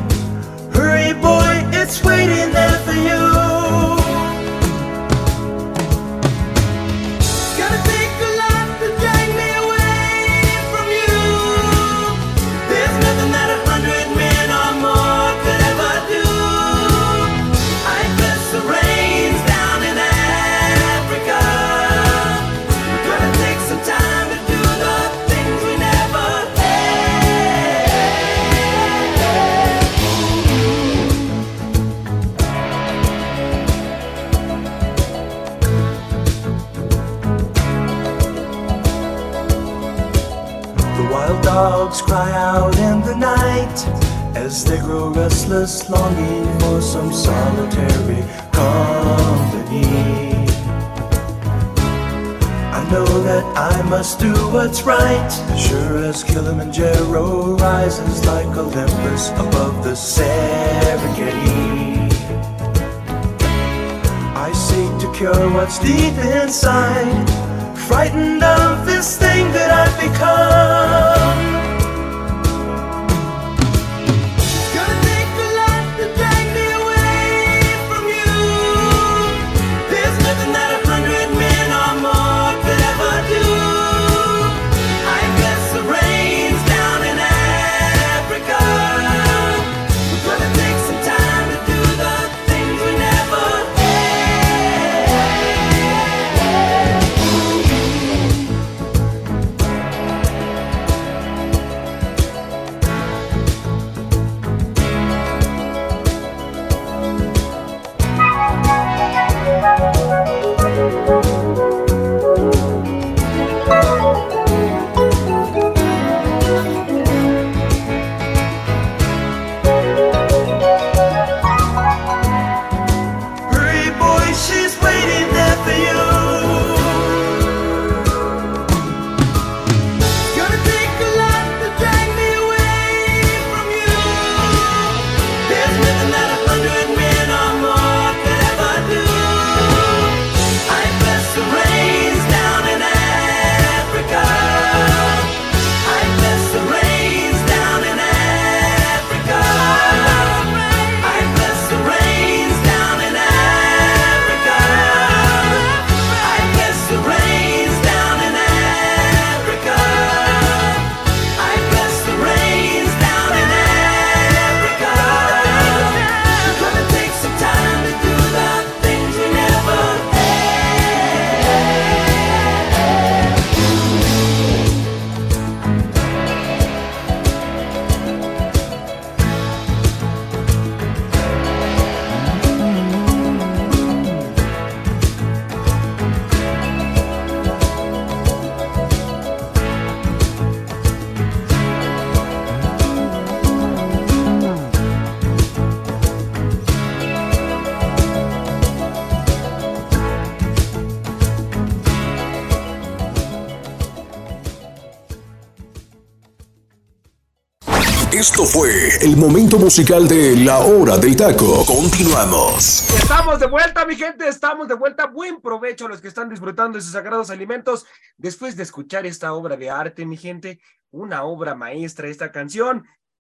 Esto fue el momento musical de La Hora del Taco. Continuamos. Estamos de vuelta, mi gente, estamos de vuelta. Buen provecho a los que están disfrutando de sus sagrados alimentos después de escuchar esta obra de arte, mi gente. Una obra maestra, esta canción.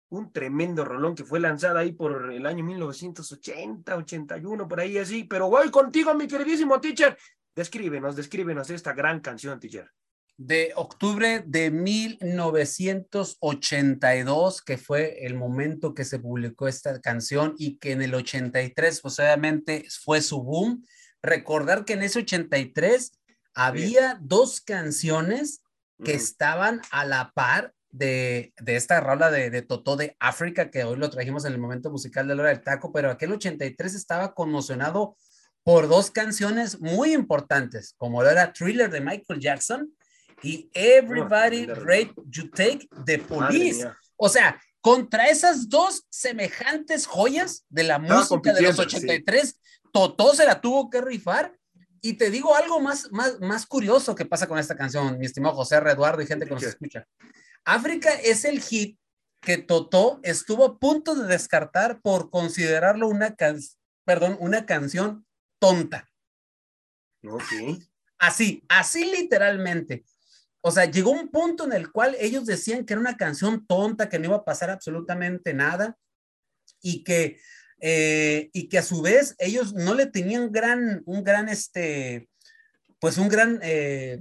Un tremendo rolón que fue lanzada ahí por el año 1980, 81, por ahí así. Pero voy contigo, mi queridísimo teacher. Descríbenos, descríbenos esta gran canción, teacher. De octubre de 1982, que fue el momento que se publicó esta canción y que en el 83, pues obviamente fue su boom. Recordar que en ese 83 había dos canciones que estaban a la par de, de esta rola de, de Totó de África, que hoy lo trajimos en el momento musical de la hora del taco, pero aquel 83 estaba conmocionado por dos canciones muy importantes, como lo era Thriller de Michael Jackson y Everybody. Rate You Take Madre Police. O sea, contra esas dos semejantes joyas de la Estaba música de los compitiendo, sí. 83, Totó se la tuvo que rifar. Y te digo algo más, más, más curioso que pasa con esta canción, mi estimado José R. Eduardo y gente que nos escucha. África es el hit que Totó estuvo a punto de descartar por considerarlo una, can perdón, una canción tonta. Ok. Así, así literalmente. O sea, llegó un punto en el cual ellos decían que era una canción tonta, que no iba a pasar absolutamente nada y que, eh, y que a su vez ellos no le tenían gran, un gran, este, pues un gran, eh,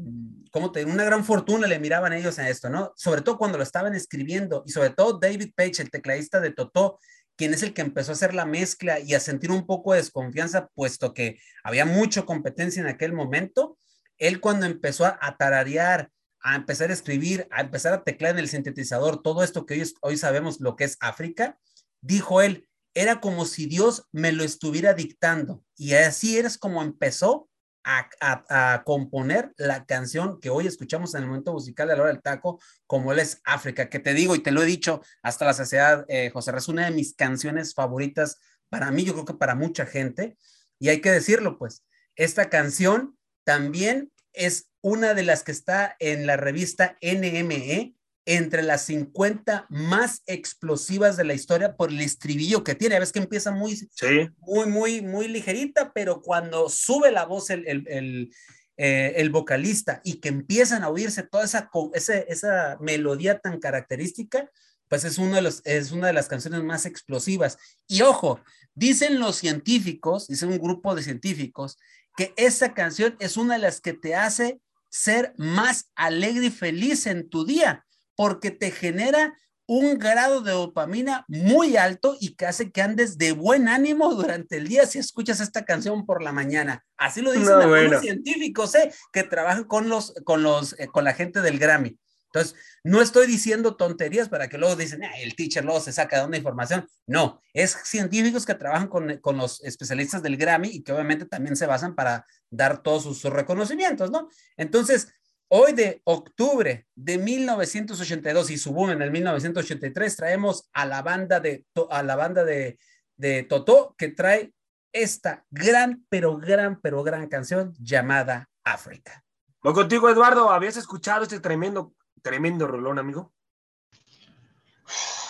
¿cómo te Una gran fortuna le miraban ellos a esto, ¿no? Sobre todo cuando lo estaban escribiendo y sobre todo David Page, el tecladista de Totó, quien es el que empezó a hacer la mezcla y a sentir un poco de desconfianza, puesto que había mucha competencia en aquel momento. Él cuando empezó a, a tararear, a empezar a escribir, a empezar a teclar en el sintetizador, todo esto que hoy, hoy sabemos lo que es África, dijo él, era como si Dios me lo estuviera dictando. Y así eres como empezó a, a- a componer la canción que hoy escuchamos en el momento musical de la hora del taco, como él es África, que te digo y te lo he dicho hasta la saciedad, eh, José es una de mis canciones favoritas para mí, yo creo que para mucha gente, y hay que decirlo, pues, esta canción también es una de las que está en la revista NME entre las 50 más explosivas de la historia por el estribillo que tiene. Ves que empieza muy, Sí. muy, muy, muy ligerita, pero cuando sube la voz el, el, el, eh, el vocalista y que empiezan a oírse toda esa, ese- esa melodía tan característica, pues es, uno de los, es una de las canciones más explosivas. Y ojo, dicen los científicos, dicen un grupo de científicos, que esa canción es una de las que te hace ser más alegre y feliz en tu día, porque te genera un grado de dopamina muy alto y que hace que andes de buen ánimo durante el día si escuchas esta canción por la mañana. Así lo dicen No, algunos bueno. científicos, ¿eh? que trabajan con los, con los, eh, con la gente del Grammy. Entonces, no estoy diciendo tonterías para que luego dicen, "Ah, el teacher luego se saca de una información. No, es científicos que trabajan con, con los especialistas del Grammy y que obviamente también se basan para dar todos sus, reconocimientos, ¿no? Entonces, hoy de octubre de 1982 y su boom en el 1983, traemos a la banda de, a la banda de, de Totó que trae esta gran, pero gran, pero gran canción llamada África. Voy contigo, Eduardo. ¿Habías escuchado este tremendo, tremendo rolón, amigo?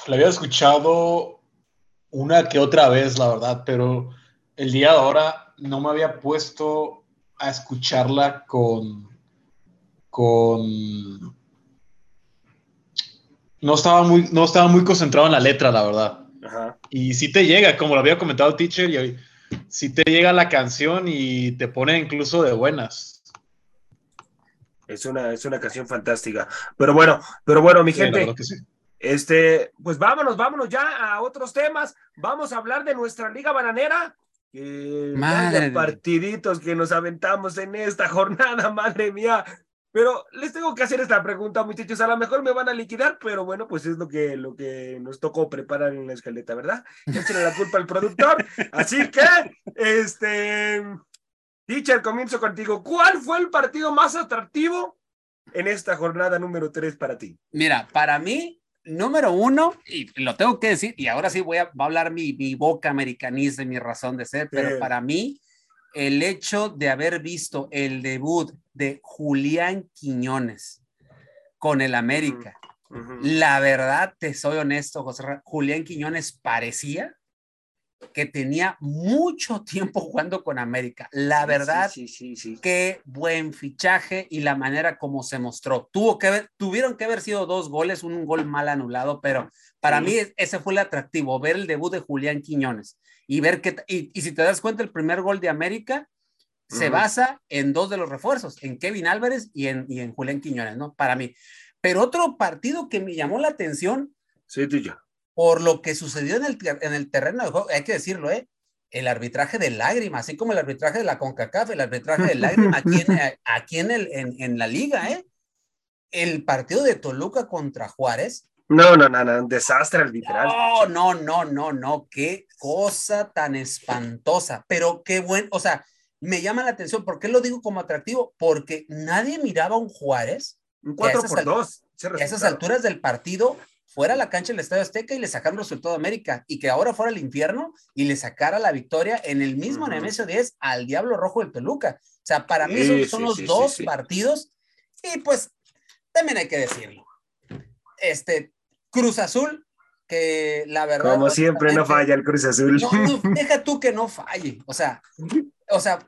La había escuchado una que otra vez, la verdad, pero el día de ahora no me había puesto a escucharla con. con. No estaba muy, no estaba muy concentrado en la letra, la verdad. Ajá. Y si te llega, como lo había comentado el teacher, y si te llega la canción y te pone incluso de buenas. Es una, es una canción fantástica. Pero bueno, pero bueno, mi Sí, gente, verdad que sí. este, pues vámonos, vámonos ya a otros temas. Vamos a hablar de nuestra liga bananera. Que Madre vaya de- partiditos que nos aventamos en esta jornada, madre mía. Pero les tengo que hacer esta pregunta, muchachos. A lo mejor me van a liquidar, pero bueno, pues es lo que, lo que nos tocó preparar en la escaleta, ¿verdad? Échenle la culpa al productor. Así que, este, Teacher, comienzo contigo. ¿Cuál fue el partido más atractivo en esta jornada número 3 para ti? Mira, para mí, número uno, y lo tengo que decir, y ahora sí voy a, va a hablar mi, mi boca americanista y mi razón de ser, pero Sí. para mí, el hecho de haber visto el debut de Julián Quiñones con el América, la verdad, te soy honesto, José, Julián Quiñones parecía que tenía mucho tiempo jugando con América. La verdad, Sí, sí, sí. qué buen fichaje y la manera como se mostró. Tuvo que haber, tuvieron que haber sido dos goles, un gol mal anulado, pero para mí es- ese fue el atractivo, ver el debut de Julián Quiñones y ver que, y, y si te das cuenta, el primer gol de América se basa en dos de los refuerzos, en Kevin Álvarez y en, y en Julián Quiñones, ¿no? Para mí. Pero otro partido que me llamó la atención Sí, Teacher. Por lo que sucedió en el, en el terreno de juego, hay que decirlo, ¿eh? El arbitraje de lágrima, así como el arbitraje de la CONCACAF, el arbitraje de lágrima aquí, en, eh, aquí en, el, en, en la liga, ¿eh? El partido de Toluca contra Juárez. No, no, no, no, un desastre arbitral. No, no, no, no, no, qué cosa tan espantosa, pero qué buen, o sea, me llama la atención, ¿por qué lo digo como atractivo? Porque nadie miraba a un Juárez Un 4 esas por al- 2. a esas alturas del partido fuera a la cancha del Estadio Azteca y le sacaron resultado a América y que ahora fuera al infierno y le sacara la victoria en el mismo Ujú. Nemesio 10 al Diablo Rojo del Toluca. O sea, para mí Sí, son, los sí, dos sí. partidos y pues también hay que decirlo. Este Cruz Azul, que la verdad. Como siempre, no falla el Cruz Azul. no, no, deja tú que no falle. O sea, o sea,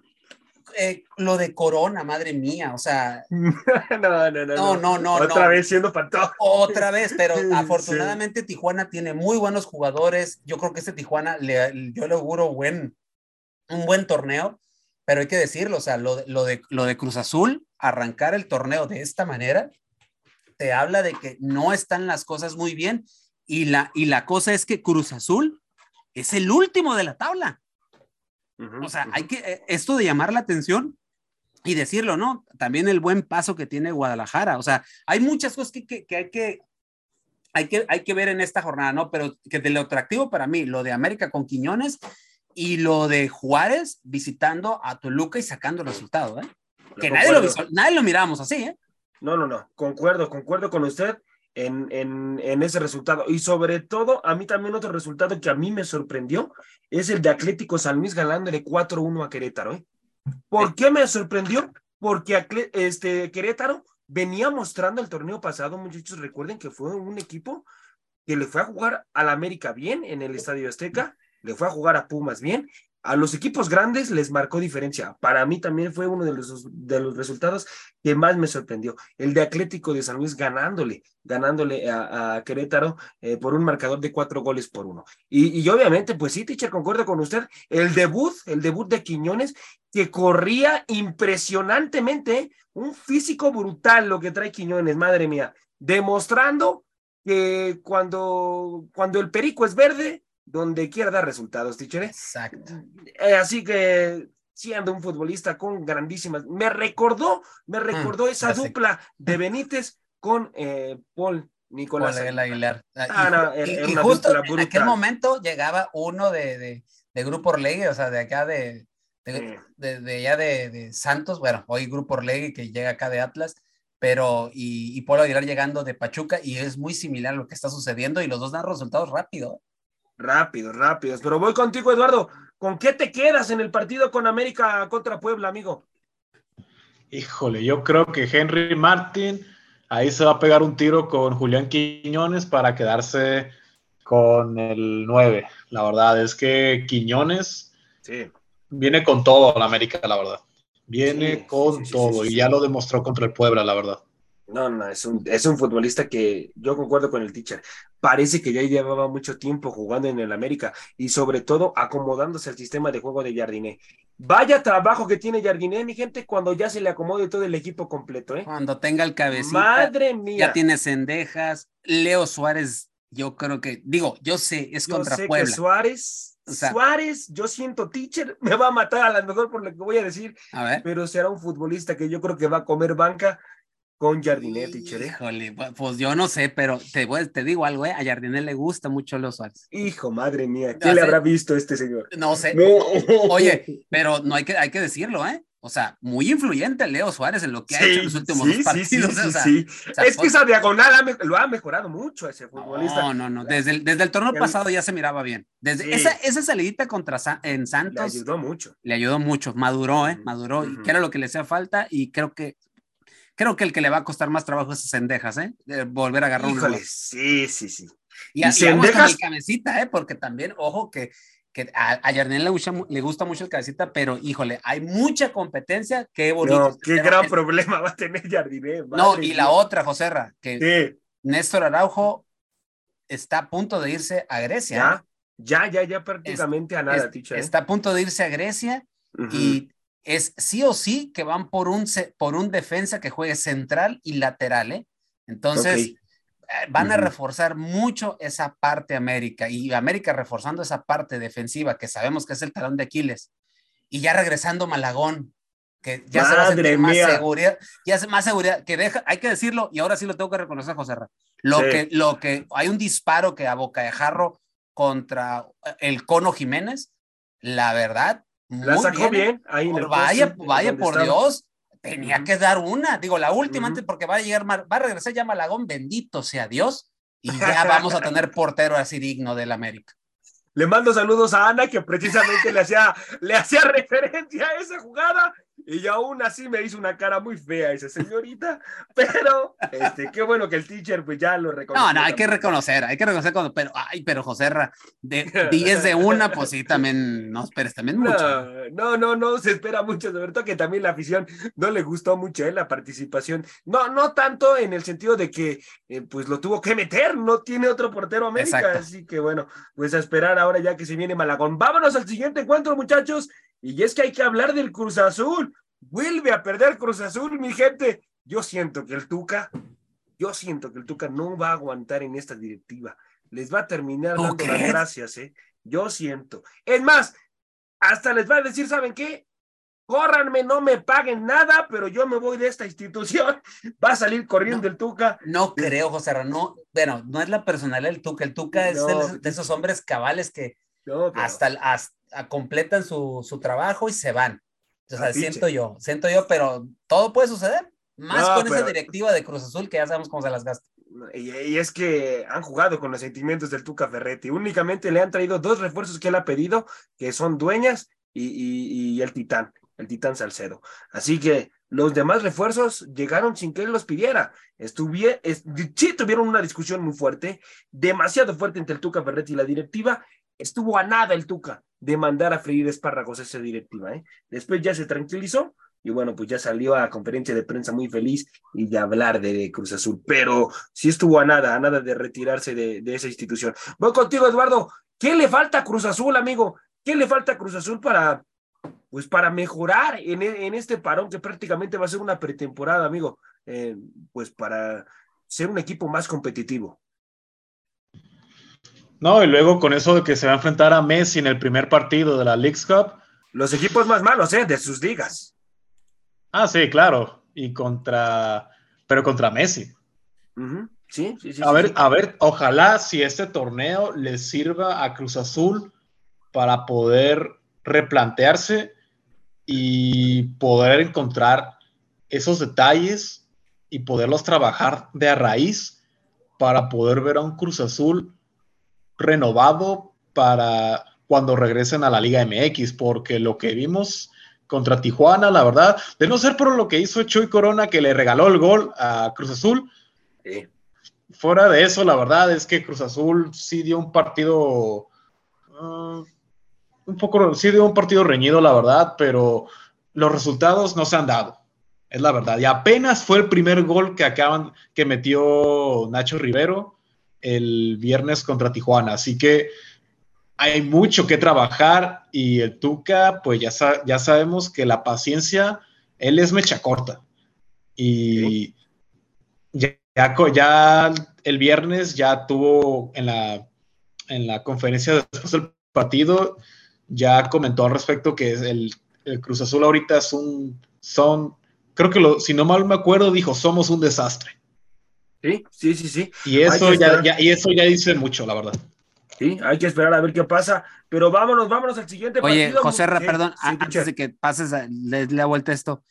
eh, lo de Corona, madre mía. O sea, no, no, no, no, no, no. Otra no. vez siendo pantoja. Otra vez, pero Sí. afortunadamente Tijuana tiene muy buenos jugadores. Yo creo que este Tijuana, le, yo le auguro buen, un buen torneo, pero hay que decirlo, o sea, lo, lo, de, lo de Cruz Azul, arrancar el torneo de esta manera, te habla de que no están las cosas muy bien y la, y la cosa es que Cruz Azul es el último de la tabla. O sea, hay que, eh, esto de llamar la atención y decirlo, ¿no? También el buen paso que tiene Guadalajara. O sea, hay muchas cosas que, que, que hay que, hay que, hay que ver en esta jornada, ¿no? Pero que de lo atractivo para mí, lo de América con Quiñones Y lo de Juárez visitando a Toluca y sacando el resultado, ¿eh? Que nadie lo, nadie lo miramos así, ¿eh? No, no, no, concuerdo, concuerdo con usted en, en, ese resultado. Y sobre todo, a mí también otro resultado que a mí me sorprendió es el de Atlético San Luis ganándole 4-1 a Querétaro. ¿eh? ¿Por qué me sorprendió? Porque este, Querétaro venía mostrando el torneo pasado, muchachos, recuerden que fue un equipo que le fue a jugar al América bien en el Estadio Azteca, le fue a jugar a Pumas bien. A los equipos grandes les marcó diferencia. Para mí también fue uno de los, de los resultados que más me sorprendió. El de Atlético de San Luis ganándole, ganándole a, Querétaro eh, por un marcador de cuatro goles por uno. Y, y obviamente, pues sí, teacher, concuerdo con usted, el debut, el debut de Quiñones, que corría impresionantemente, ¿eh? un físico brutal lo que trae Quiñones, madre mía, demostrando que cuando, cuando el perico es verde, donde quiera dar resultados, teacher. Exacto. Eh, así que siendo un futbolista con grandísimas, me recordó, me recordó esa dupla de Benítez con eh, Paul Nicolás. Paul Aguilar. Ah, y, no, y- era y una justo en aquel momento llegaba uno de, de, de Grupo Orlegui, o sea, de acá de, de, de, de allá de, de Santos, bueno, hoy Grupo Orlegui que llega acá de Atlas, pero y, y Paul Aguilar llegando de Pachuca y es muy similar a lo que está sucediendo y los dos dan resultados rápido. Rápidos, rápidos. Pero voy contigo, Eduardo. ¿Con qué te quedas en el partido con América contra Puebla, amigo? Híjole, yo creo que Henry Martin ahí se va a pegar un tiro con Julián Quiñones para quedarse con el 9. La verdad es que Quiñones Sí. viene con todo la América, la verdad. Viene Sí, con sí, todo y ya lo demostró contra el Puebla, la verdad. No, no, es un, es un futbolista que yo concuerdo con el teacher. Parece que ya llevaba mucho tiempo jugando en el América y sobre todo acomodándose al sistema de juego de Jardiné. Vaya trabajo que tiene Jardiné, mi gente, cuando ya se le acomode todo el equipo completo, ¿eh? Cuando tenga el cabecita, Madre mía. ya tiene cendejas. Leo Suárez, yo creo que, digo, yo sé, es Yo contra sé Puebla. que Suárez, O sea- Suárez, yo siento teacher, me va a matar a lo mejor por lo que voy a decir, A ver. pero será un futbolista que yo creo que va a comer banca con Jardiné, teacher, ¿eh? Híjole, pu- pues yo no sé, pero te, voy- te digo algo, ¿eh? A Jardinel le gusta mucho Leo Suárez. Hijo, madre mía, No ¿qué le sé. habrá visto este señor? No sé. No. Oye, pero no hay que, hay que decirlo, ¿eh? O sea, muy influyente Leo Suárez en lo que ha hecho en los últimos dos partidos. Sí, o sí, sea, o sea, es que esa diagonal ha lo ha mejorado mucho ese futbolista. No, no, no. Desde el, desde el torneo pasado ya se miraba bien. Desde esa, esa salidita contra Sa- en Le Santos ayudó mucho. le ayudó mucho. Maduró, ¿eh? Maduró. Y ujú. que era lo que le hacía falta. Y creo que creo que el que le va a costar más trabajo es a Cendejas, ¿eh? De volver a agarrar un Híjole, lugar. sí, sí, sí. Y, ¿Y Cendejas? el cabecita, ¿eh? Porque también, ojo, que, que a, a le gusta, le gusta mucho el cabecita, pero híjole, hay mucha competencia. Qué bonito. No, qué Pero gran es- problema va a tener Jardiné. No, madre y la otra, Joserra, que Sí, Néstor Araujo está a punto de irse a Grecia. ¿eh? ya, ya, ya, ya prácticamente a nada, Es- teacher. ¿eh? está a punto de irse a Grecia y es sí o sí que van por un, por un defensa que juegue central y lateral, ¿eh? Entonces, eh, van a reforzar mucho esa parte América y América reforzando esa parte defensiva que sabemos que es el talón de Aquiles. Y ya regresando Malagón, que ya se va a sentir más mía. seguridad, ya se- más seguridad, que deja, hay que decirlo, y ahora sí lo tengo que reconocer, José Ra, Lo Sí. que, lo que, hay un disparo que a boca de jarro contra el Cono Jiménez, la verdad, La sacó bien, ahí en el Por- vaya, poste, vaya donde por estaba. Dios, tenía que dar una, digo, la última antes porque va a llegar, va a regresar ya Malagón, bendito sea Dios, y ya vamos a tener portero así digno del América. Le mando saludos a Ana, que precisamente le hacía, le hacía referencia a esa jugada, y aún así me hizo una cara muy fea esa señorita, pero este, qué bueno que el teacher pues ya lo reconoció. No, no, hay que reconocer, hay que reconocer cuando, pero, ay, pero José de 10 de una, pues sí, también, no esperes también mucho. No, no, no, no, se espera mucho, sobre todo que también la afición no le gustó mucho eh, la participación. No, no tanto en el sentido de que eh, pues lo tuvo que meter, no tiene otro portero América, Exacto. así que bueno, pues a esperar ahora ya que se viene Malagón. Vámonos al siguiente encuentro, muchachos, y es que hay que hablar del Cruz Azul. Vuelve a perder Cruz Azul, mi gente. Yo siento que el Tuca, yo siento que el Tuca no va a aguantar en esta directiva. Les va a terminar ¿Tú dando las gracias, ¿eh? Yo siento. Es más, hasta les va a decir, ¿saben qué? Córranme, no me paguen nada, pero yo me voy de esta institución. Va a salir corriendo No. el Tuca. No creo, José Ra, no, bueno, no es la personalidad del Tuca, el Tuca es de, esos hombres cabales que No, hasta, el- hasta completan su, su trabajo y se van. O sea, Al pinche. siento yo, siento yo, pero todo puede suceder. Más No, con esa directiva de Cruz Azul que ya sabemos cómo se las gasta. Y, y es que han jugado con los sentimientos del Tuca Ferretti. Únicamente le han traído dos refuerzos que él ha pedido, que son Dueñas y, y- y el Titán, el Titán Salcedo. Así que los demás refuerzos llegaron sin que él los pidiera. Estuvie, es- sí tuvieron una discusión muy fuerte, demasiado fuerte entre el Tuca Ferretti y la directiva. Estuvo a nada el Tuca de mandar a freír espárragos a esa directiva. ¿eh? Después ya se tranquilizó y bueno, pues ya salió a conferencia de prensa muy feliz y de hablar de Cruz Azul, pero sí estuvo a nada, a nada de retirarse de, esa institución. Voy contigo, Eduardo. ¿Qué le falta a Cruz Azul, amigo? ¿Qué le falta a Cruz Azul para, pues, para mejorar en, en este parón que prácticamente va a ser una pretemporada, amigo? Eh, pues para ser un equipo más competitivo. No, y luego con eso de que se va a enfrentar a Messi en el primer partido de la Leagues Cup. Los equipos más malos, ¿eh? De sus ligas. Ah, sí, claro. Y contra, pero contra Messi. Sí, sí, sí. A sí, ver, sí. a ver, ojalá si este torneo le sirva a Cruz Azul para poder replantearse y poder encontrar esos detalles y poderlos trabajar de a raíz para poder ver a un Cruz Azul renovado para cuando regresen a la Liga MX, porque lo que vimos contra Tijuana, la verdad, de no ser por lo que hizo Chuy Corona, que le regaló el gol a Cruz Azul, Sí. fuera de eso, la verdad es que Cruz Azul sí dio un partido. ah, un poco, sí dio un partido reñido, la verdad, pero los resultados no se han dado. Es la verdad. Y apenas fue el primer gol que acaban, que metió Nacho Rivero el viernes contra Tijuana. Así que hay mucho que trabajar y el Tuca, pues ya, ya sabemos que la paciencia, él es mecha corta. Y ya, ya el viernes ya tuvo en la, en la conferencia después del partido, ya comentó al respecto que el, el Cruz Azul ahorita es un, son, creo que lo, si no mal me acuerdo, dijo, somos un desastre. Sí, sí, sí, sí. Y eso, ya, y eso ya dice mucho, la verdad. Sí, hay que esperar a ver qué pasa. Pero vámonos, vámonos al siguiente Oye, partido. José Ra, Sí, perdón, sí, antes teacher. de que pases, a- le le la vuelta esto.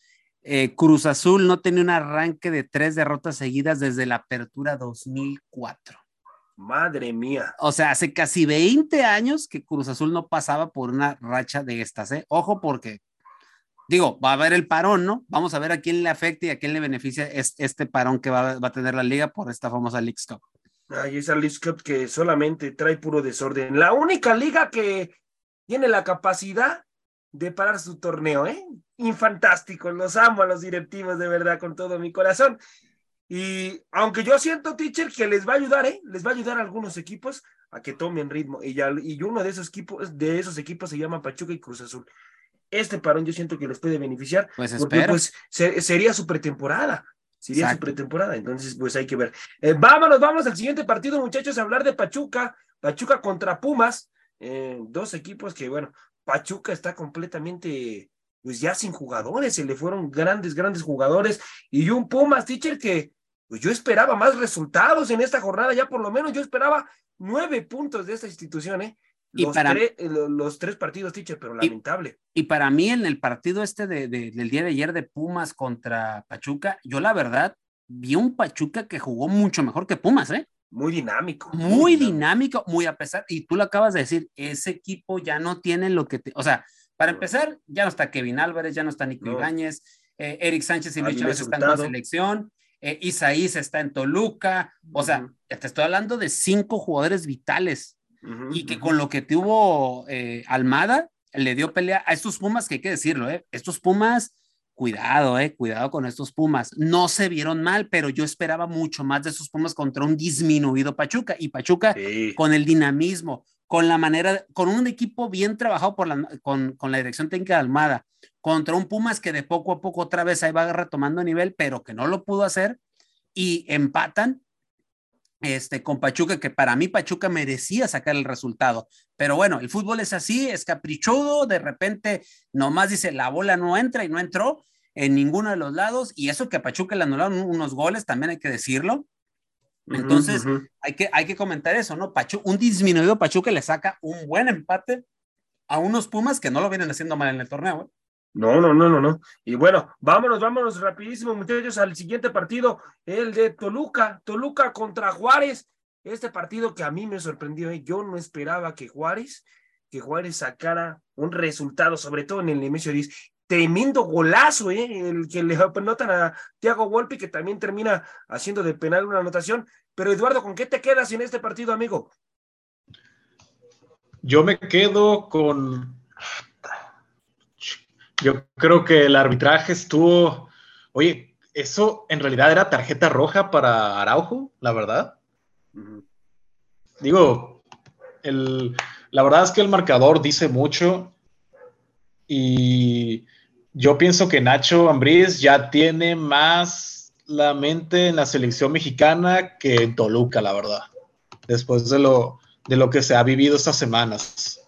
Eh, Cruz Azul no tenía un arranque de tres derrotas seguidas desde la apertura 2004. Madre mía. O sea, hace casi 20 años que Cruz Azul no pasaba por una racha de estas, ¿eh? Ojo porque, digo, va a haber el parón, ¿no? Vamos a ver a quién le afecta y a quién le beneficia es- este parón que va, va a tener la liga por esta famosa League Cup. Ay, esa League Cup que solamente trae puro desorden. La única liga que tiene la capacidad de parar su torneo, ¿eh? Infantástico, los amo a los directivos de verdad con todo mi corazón. Y aunque yo siento, teacher, que les va a ayudar, ¿eh? Les va a ayudar a algunos equipos a que tomen ritmo. Y, ya, y uno de esos equipos, de esos equipos se llama Pachuca y Cruz Azul. Este parón yo siento que les puede beneficiar Pues porque espero. pues se- sería su pretemporada. Sería su pretemporada. Entonces, pues hay que ver. Eh, vámonos, vamos al siguiente partido, muchachos, a hablar de Pachuca. Pachuca contra Pumas. Eh, dos equipos que, bueno, Pachuca está completamente, pues ya sin jugadores. Se le fueron grandes, grandes jugadores. Y un Pumas, teacher, que pues yo esperaba más resultados en esta jornada. Ya por lo menos yo esperaba nueve puntos de esta institución, ¿eh? Y Los, para- tre- eh, lo- los tres partidos, teacher, pero lamentable. Y para mí, en el partido este de, de- del día de ayer de Pumas contra Pachuca, yo la verdad vi un Pachuca que jugó mucho mejor que Pumas, ¿eh? Muy dinámico. Muy dinámico, muy a pesar, y tú lo acabas de decir, ese equipo ya no tiene lo que, te- o sea, para No. empezar, ya no está Kevin Álvarez, ya no está Nico No. Ibáñez, eh, Eric Sánchez y Luis Chávez están con resultado. selección, eh, Isaías está en Toluca, o sea, te estoy hablando de cinco jugadores vitales Y que con lo que tuvo eh, Almada, le dio pelea a estos Pumas, que hay que decirlo, ¿eh? Estos Pumas, cuidado, ¿eh? Cuidado con estos Pumas. No se vieron mal, pero yo esperaba mucho más de esos Pumas contra un disminuido Pachuca. Y Pachuca Sí. con el dinamismo, con la manera, con un equipo bien trabajado por la, con, con la dirección técnica de Almada, contra un Pumas que de poco a poco otra vez ahí va retomando nivel, pero que no lo pudo hacer y empatan este, con Pachuca, que para mí Pachuca merecía sacar el resultado. Pero bueno, el fútbol es así, es caprichudo, de repente nomás dice la bola no entra y no entró en ninguno de los lados, y eso que a Pachuca le anularon unos goles, también hay que decirlo. Entonces, hay que, hay que comentar eso, ¿no? Pachu, un disminuido Pachuca le saca un buen empate a unos Pumas que no lo vienen haciendo mal en el torneo. ¿eh? No, no, no, no, no. Y bueno, vámonos, vámonos rapidísimo, muchachos, al siguiente partido, el de Toluca, Toluca contra Juárez. Este partido que a mí me sorprendió, ¿eh? yo no esperaba que Juárez, que Juárez sacara un resultado, sobre todo en el Nemesio 10. Tremendo golazo, ¿eh? el que le anotan a Thiago Volpi, que también termina haciendo de penal una anotación. Pero Eduardo, ¿con qué te quedas en este partido, amigo? Yo me quedo con. Yo creo que el arbitraje estuvo. Oye, eso en realidad era tarjeta roja para Araujo, la verdad. Digo, el, la verdad es que el marcador dice mucho y yo pienso que Nacho Ambriz ya tiene más la mente en la selección mexicana que en Toluca, la verdad, después de lo, de lo que se ha vivido estas semanas.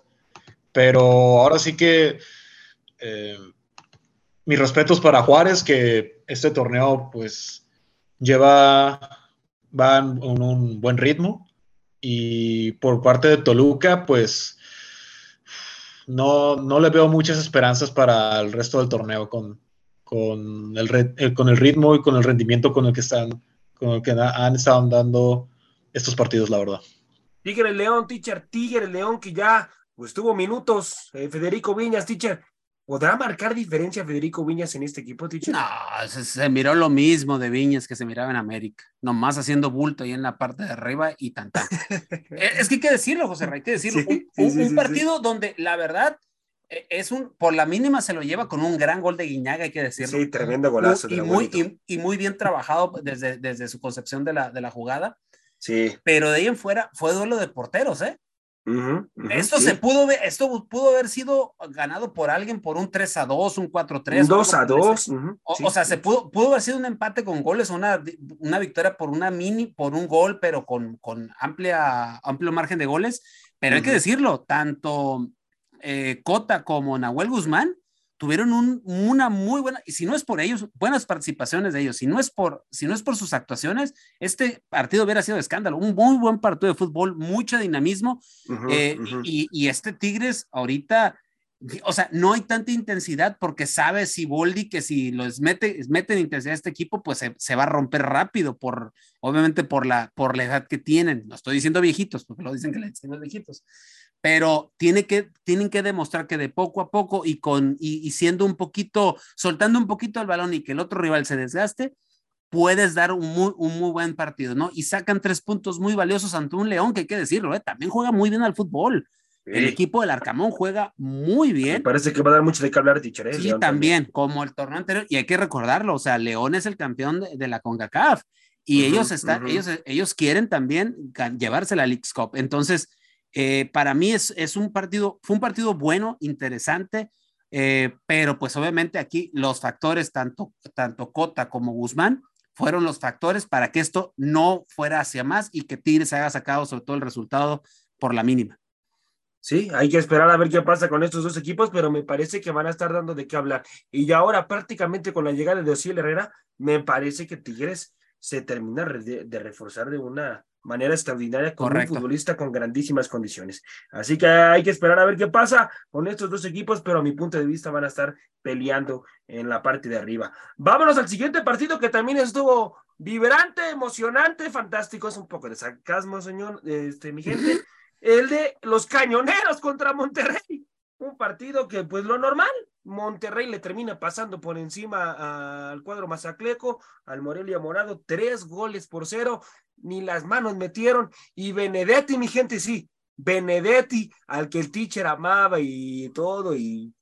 Pero ahora sí que eh, mis respetos para Juárez, que este torneo pues lleva, va en un buen ritmo. Y por parte de Toluca, pues no, no le veo muchas esperanzas para el resto del torneo con, con, el, eh, con el ritmo y con el rendimiento con el que están, con el que han estado dando estos partidos, la verdad. Tigre León, teacher, Tigre León, que ya pues tuvo minutos. Eh, Federico Viñas, teacher. ¿Podrá marcar diferencia Federico Viñas en este equipo, teacher? No, se, se miró lo mismo de Viñas que se miraba en América, nomás haciendo bulto ahí en la parte de arriba y tan tan. Eh, es que hay que decirlo, José Ray, hay que decirlo. Sí, un sí, un- sí, un sí, partido donde la verdad eh, es un, por la mínima se lo lleva con un gran gol de Guiñaga, hay que decirlo. Sí, tremendo golazo. Y muy, y, y muy bien trabajado desde, desde su concepción de la, de la jugada, Sí. pero de ahí en fuera fue duelo de porteros, ¿eh? Ujú, ujú, Esto sí. se pudo ver, esto pudo haber sido ganado por alguien por un 3 a 2, un 4 a 3. Un 2 a 2. ujú, O, sí, o sea, sí. se pudo, pudo haber sido un empate con goles, una, una victoria por una mini, por un gol, pero con, con amplia, amplio margen de goles. Pero hay que decirlo, tanto eh, Cota como Nahuel Guzmán tuvieron un- una muy buena, y si no es por ellos, buenas participaciones de ellos, si no es por, si no es por sus actuaciones, este partido hubiera sido de escándalo, un muy buen partido de fútbol, mucho dinamismo, Ujú, eh, ujú. y, y este Tigres ahorita, o sea, no hay tanta intensidad porque sabe si Boldi que si los mete, mete en intensidad a este equipo, pues se, se va a romper rápido, por, obviamente por la, por la edad que tienen. No estoy diciendo viejitos, porque lo dicen que le dicen los viejitos, pero tiene que, tienen que demostrar que de poco a poco y, con, y, y siendo un poquito, soltando un poquito el balón y que el otro rival se desgaste, puedes dar un muy, un muy buen partido, ¿no? Y sacan tres puntos muy valiosos ante un León, que hay que decirlo, ¿eh? también juega muy bien al fútbol. El equipo del Arcamón juega muy Me bien. parece que va a dar mucho de qué hablar, teacher. ¿eh? Sí, León también, como el torneo anterior, y hay que recordarlo, o sea, León es el campeón de, de la CONCACAF y ellos están, ujú. ellos, ellos quieren también llevarse la Leagues Cup. Entonces, eh, para mí es, es un partido, fue un partido bueno, interesante, eh, pero pues obviamente aquí los factores, tanto, tanto Cota como Guzmán, fueron los factores para que esto no fuera hacia más y que Tigres haya sacado sobre todo el resultado por la mínima. Sí, hay que esperar a ver qué pasa con estos dos equipos, pero me parece que van a estar dando de qué hablar. Y ahora prácticamente con la llegada de Osiel Herrera, me parece que Tigres se termina de reforzar de una manera extraordinaria con Correcto. un futbolista con grandísimas condiciones. Así que hay que esperar a ver qué pasa con estos dos equipos, pero a mi punto de vista van a estar peleando en la parte de arriba. Vámonos al siguiente partido que también estuvo vibrante, emocionante, fantástico. Es un poco de sarcasmo, señor, este, mi gente. El de los cañoneros contra Monterrey. Un partido que, pues lo normal, Monterrey le termina pasando por encima al cuadro mazacleco, al Morelia Morado, tres goles por cero, ni las manos metieron. Y Benedetti, mi gente, sí, Benedetti, al que el teacher amaba y todo, y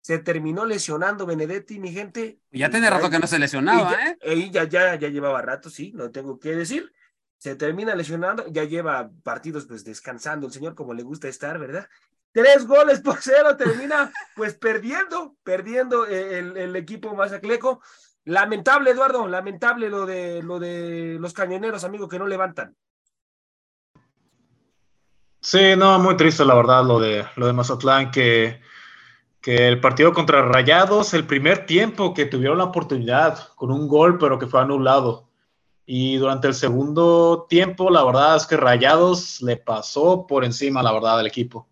se terminó lesionando Benedetti, mi gente. Ya tiene rato que no se lesionaba, y ya, ¿eh? y ya, ya, ya llevaba rato, sí, no tengo que decir. Se termina lesionando, ya lleva partidos pues descansando el señor como le gusta estar, ¿verdad? Tres goles por cero, termina pues perdiendo, perdiendo el, el equipo mazacleco. Lamentable, Eduardo, lamentable lo de lo de los cañoneros, amigo, que no levantan. Sí, no, muy triste la verdad lo de, lo de Mazatlán, que, que el partido contra Rayados, el primer tiempo que tuvieron la oportunidad con un gol, pero que fue anulado. Y durante el segundo tiempo, la verdad es que Rayados le pasó por encima, la verdad, del equipo.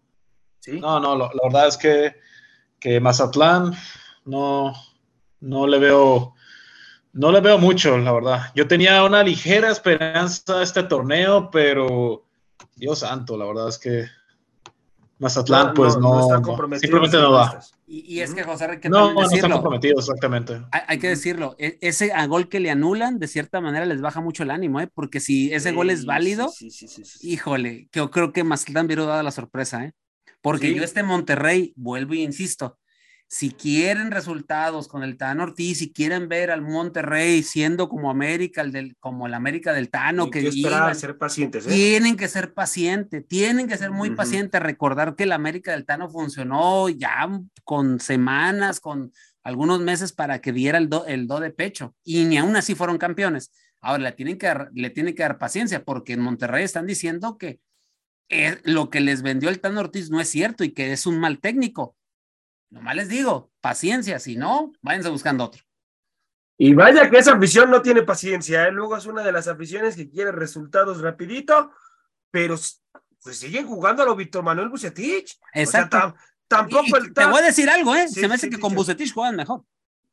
Sí. No, no, lo- la verdad es que, que Mazatlán no, no le veo, no le veo mucho, la verdad. Yo tenía una ligera esperanza a este torneo, pero Dios santo, la verdad es que Mazatlán, pues no, están no, comprometidos simplemente no va. Y, y es que, José, hay que No, no están comprometidos, exactamente. Hay, hay que decirlo, e- ese a gol que le anulan, de cierta manera les baja mucho el ánimo, ¿eh? Porque si ese gol es válido, sí, sí, sí, sí, sí. híjole, que yo creo que Mazatlán hubiera dado la sorpresa, ¿eh? Porque Sí. yo este Monterrey, vuelvo y insisto, si quieren resultados con el Tano Ortiz, si quieren ver al Monterrey siendo como América, el del, como el América del Tano, que que iban- ser pacientes, ¿eh? tienen que ser pacientes, tienen que ser muy pacientes, recordar que el América del Tano funcionó ya con semanas, con algunos meses para que diera el do, el do de pecho y ni aún así fueron campeones. Ahora le tienen que dar, le tienen que dar paciencia porque en Monterrey están diciendo que eh, lo que les vendió el Tano Ortiz no es cierto y que es un mal técnico. Nomás les digo, paciencia, si no, váyanse buscando otro. Y vaya que esa afición no tiene paciencia, ¿eh? Luego es una de las aficiones que quiere resultados rapidito, pero pues siguen jugando a lo Víctor Manuel Bucetich. Exacto. O sea, tam- tampoco Y- el te voy a decir algo, ¿eh? Sí, Se me hace sí, que con. Bucetich juegan mejor.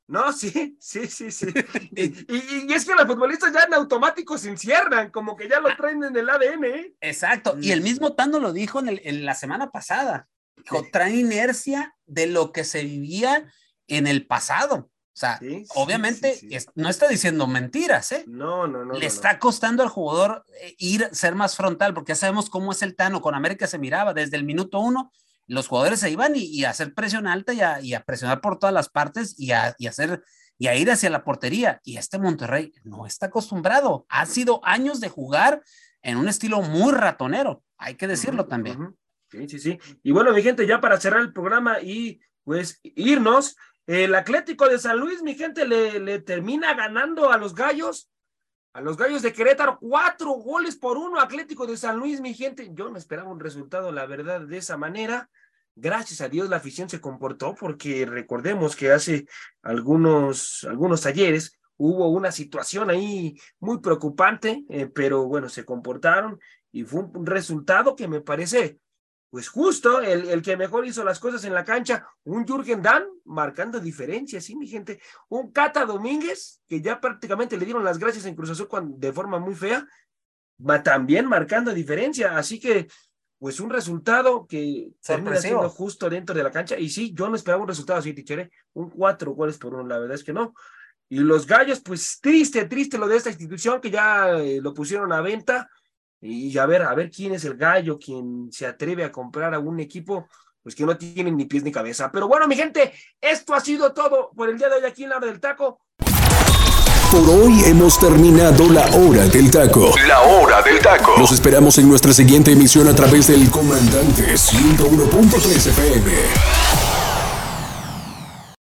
No, sí, sí, sí, sí. Y, y- y es que los futbolistas ya en automático se encierran, como que ya lo traen en el ADN, ¿eh? Exacto, y el mismo Tano lo dijo en, el- en la semana pasada. Dijo, trae inercia de lo que se vivía en el pasado. O sea, Sí, obviamente sí, sí. es- no está diciendo mentiras, ¿eh? No, no, no. Le no, está costando al jugador eh, ir, ser más frontal, porque ya sabemos cómo es el Tano. Con América se miraba desde el minuto uno, los jugadores se iban y, y a hacer presión alta y a, y a presionar por todas las partes y a, y hacer y a ir hacia la portería. Y este Monterrey no está acostumbrado. Ha sido años de jugar en un estilo muy ratonero, hay que decirlo también. Sí, sí, sí. Y bueno, mi gente, ya para cerrar el programa y pues irnos, el Atlético de San Luis, mi gente, le, le termina ganando a los gallos, a los gallos de Querétaro, cuatro goles por uno, Atlético de San Luis, mi gente. Yo no esperaba un resultado, la verdad, de esa manera. Gracias a Dios la afición se comportó, porque recordemos que hace algunos, algunos talleres hubo una situación ahí muy preocupante, eh, pero bueno, se comportaron y fue un resultado que me parece pues justo, el, el que mejor hizo las cosas en la cancha, un Jürgen Damm marcando diferencias, sí, mi gente, un Cata Domínguez, que ya prácticamente le dieron las gracias en Cruz Azul cuando- de forma muy fea, también marcando diferencia, así que pues un resultado que termina siendo justo dentro de la cancha, y sí, yo no esperaba un resultado así, tichere, un cuatro goles por uno, la verdad es que no, y los gallos, pues triste, triste lo de esta institución que ya eh, lo pusieron a venta, y a ver, a ver quién es el gallo, quien se atreve a comprar a un equipo, pues que no tienen ni pies ni cabeza. Pero bueno, mi gente, esto ha sido todo por el día de hoy aquí en la hora del taco. Por hoy hemos terminado la hora del taco. La hora del taco. Los esperamos en nuestra siguiente emisión a través del Comandante 101.3 FM.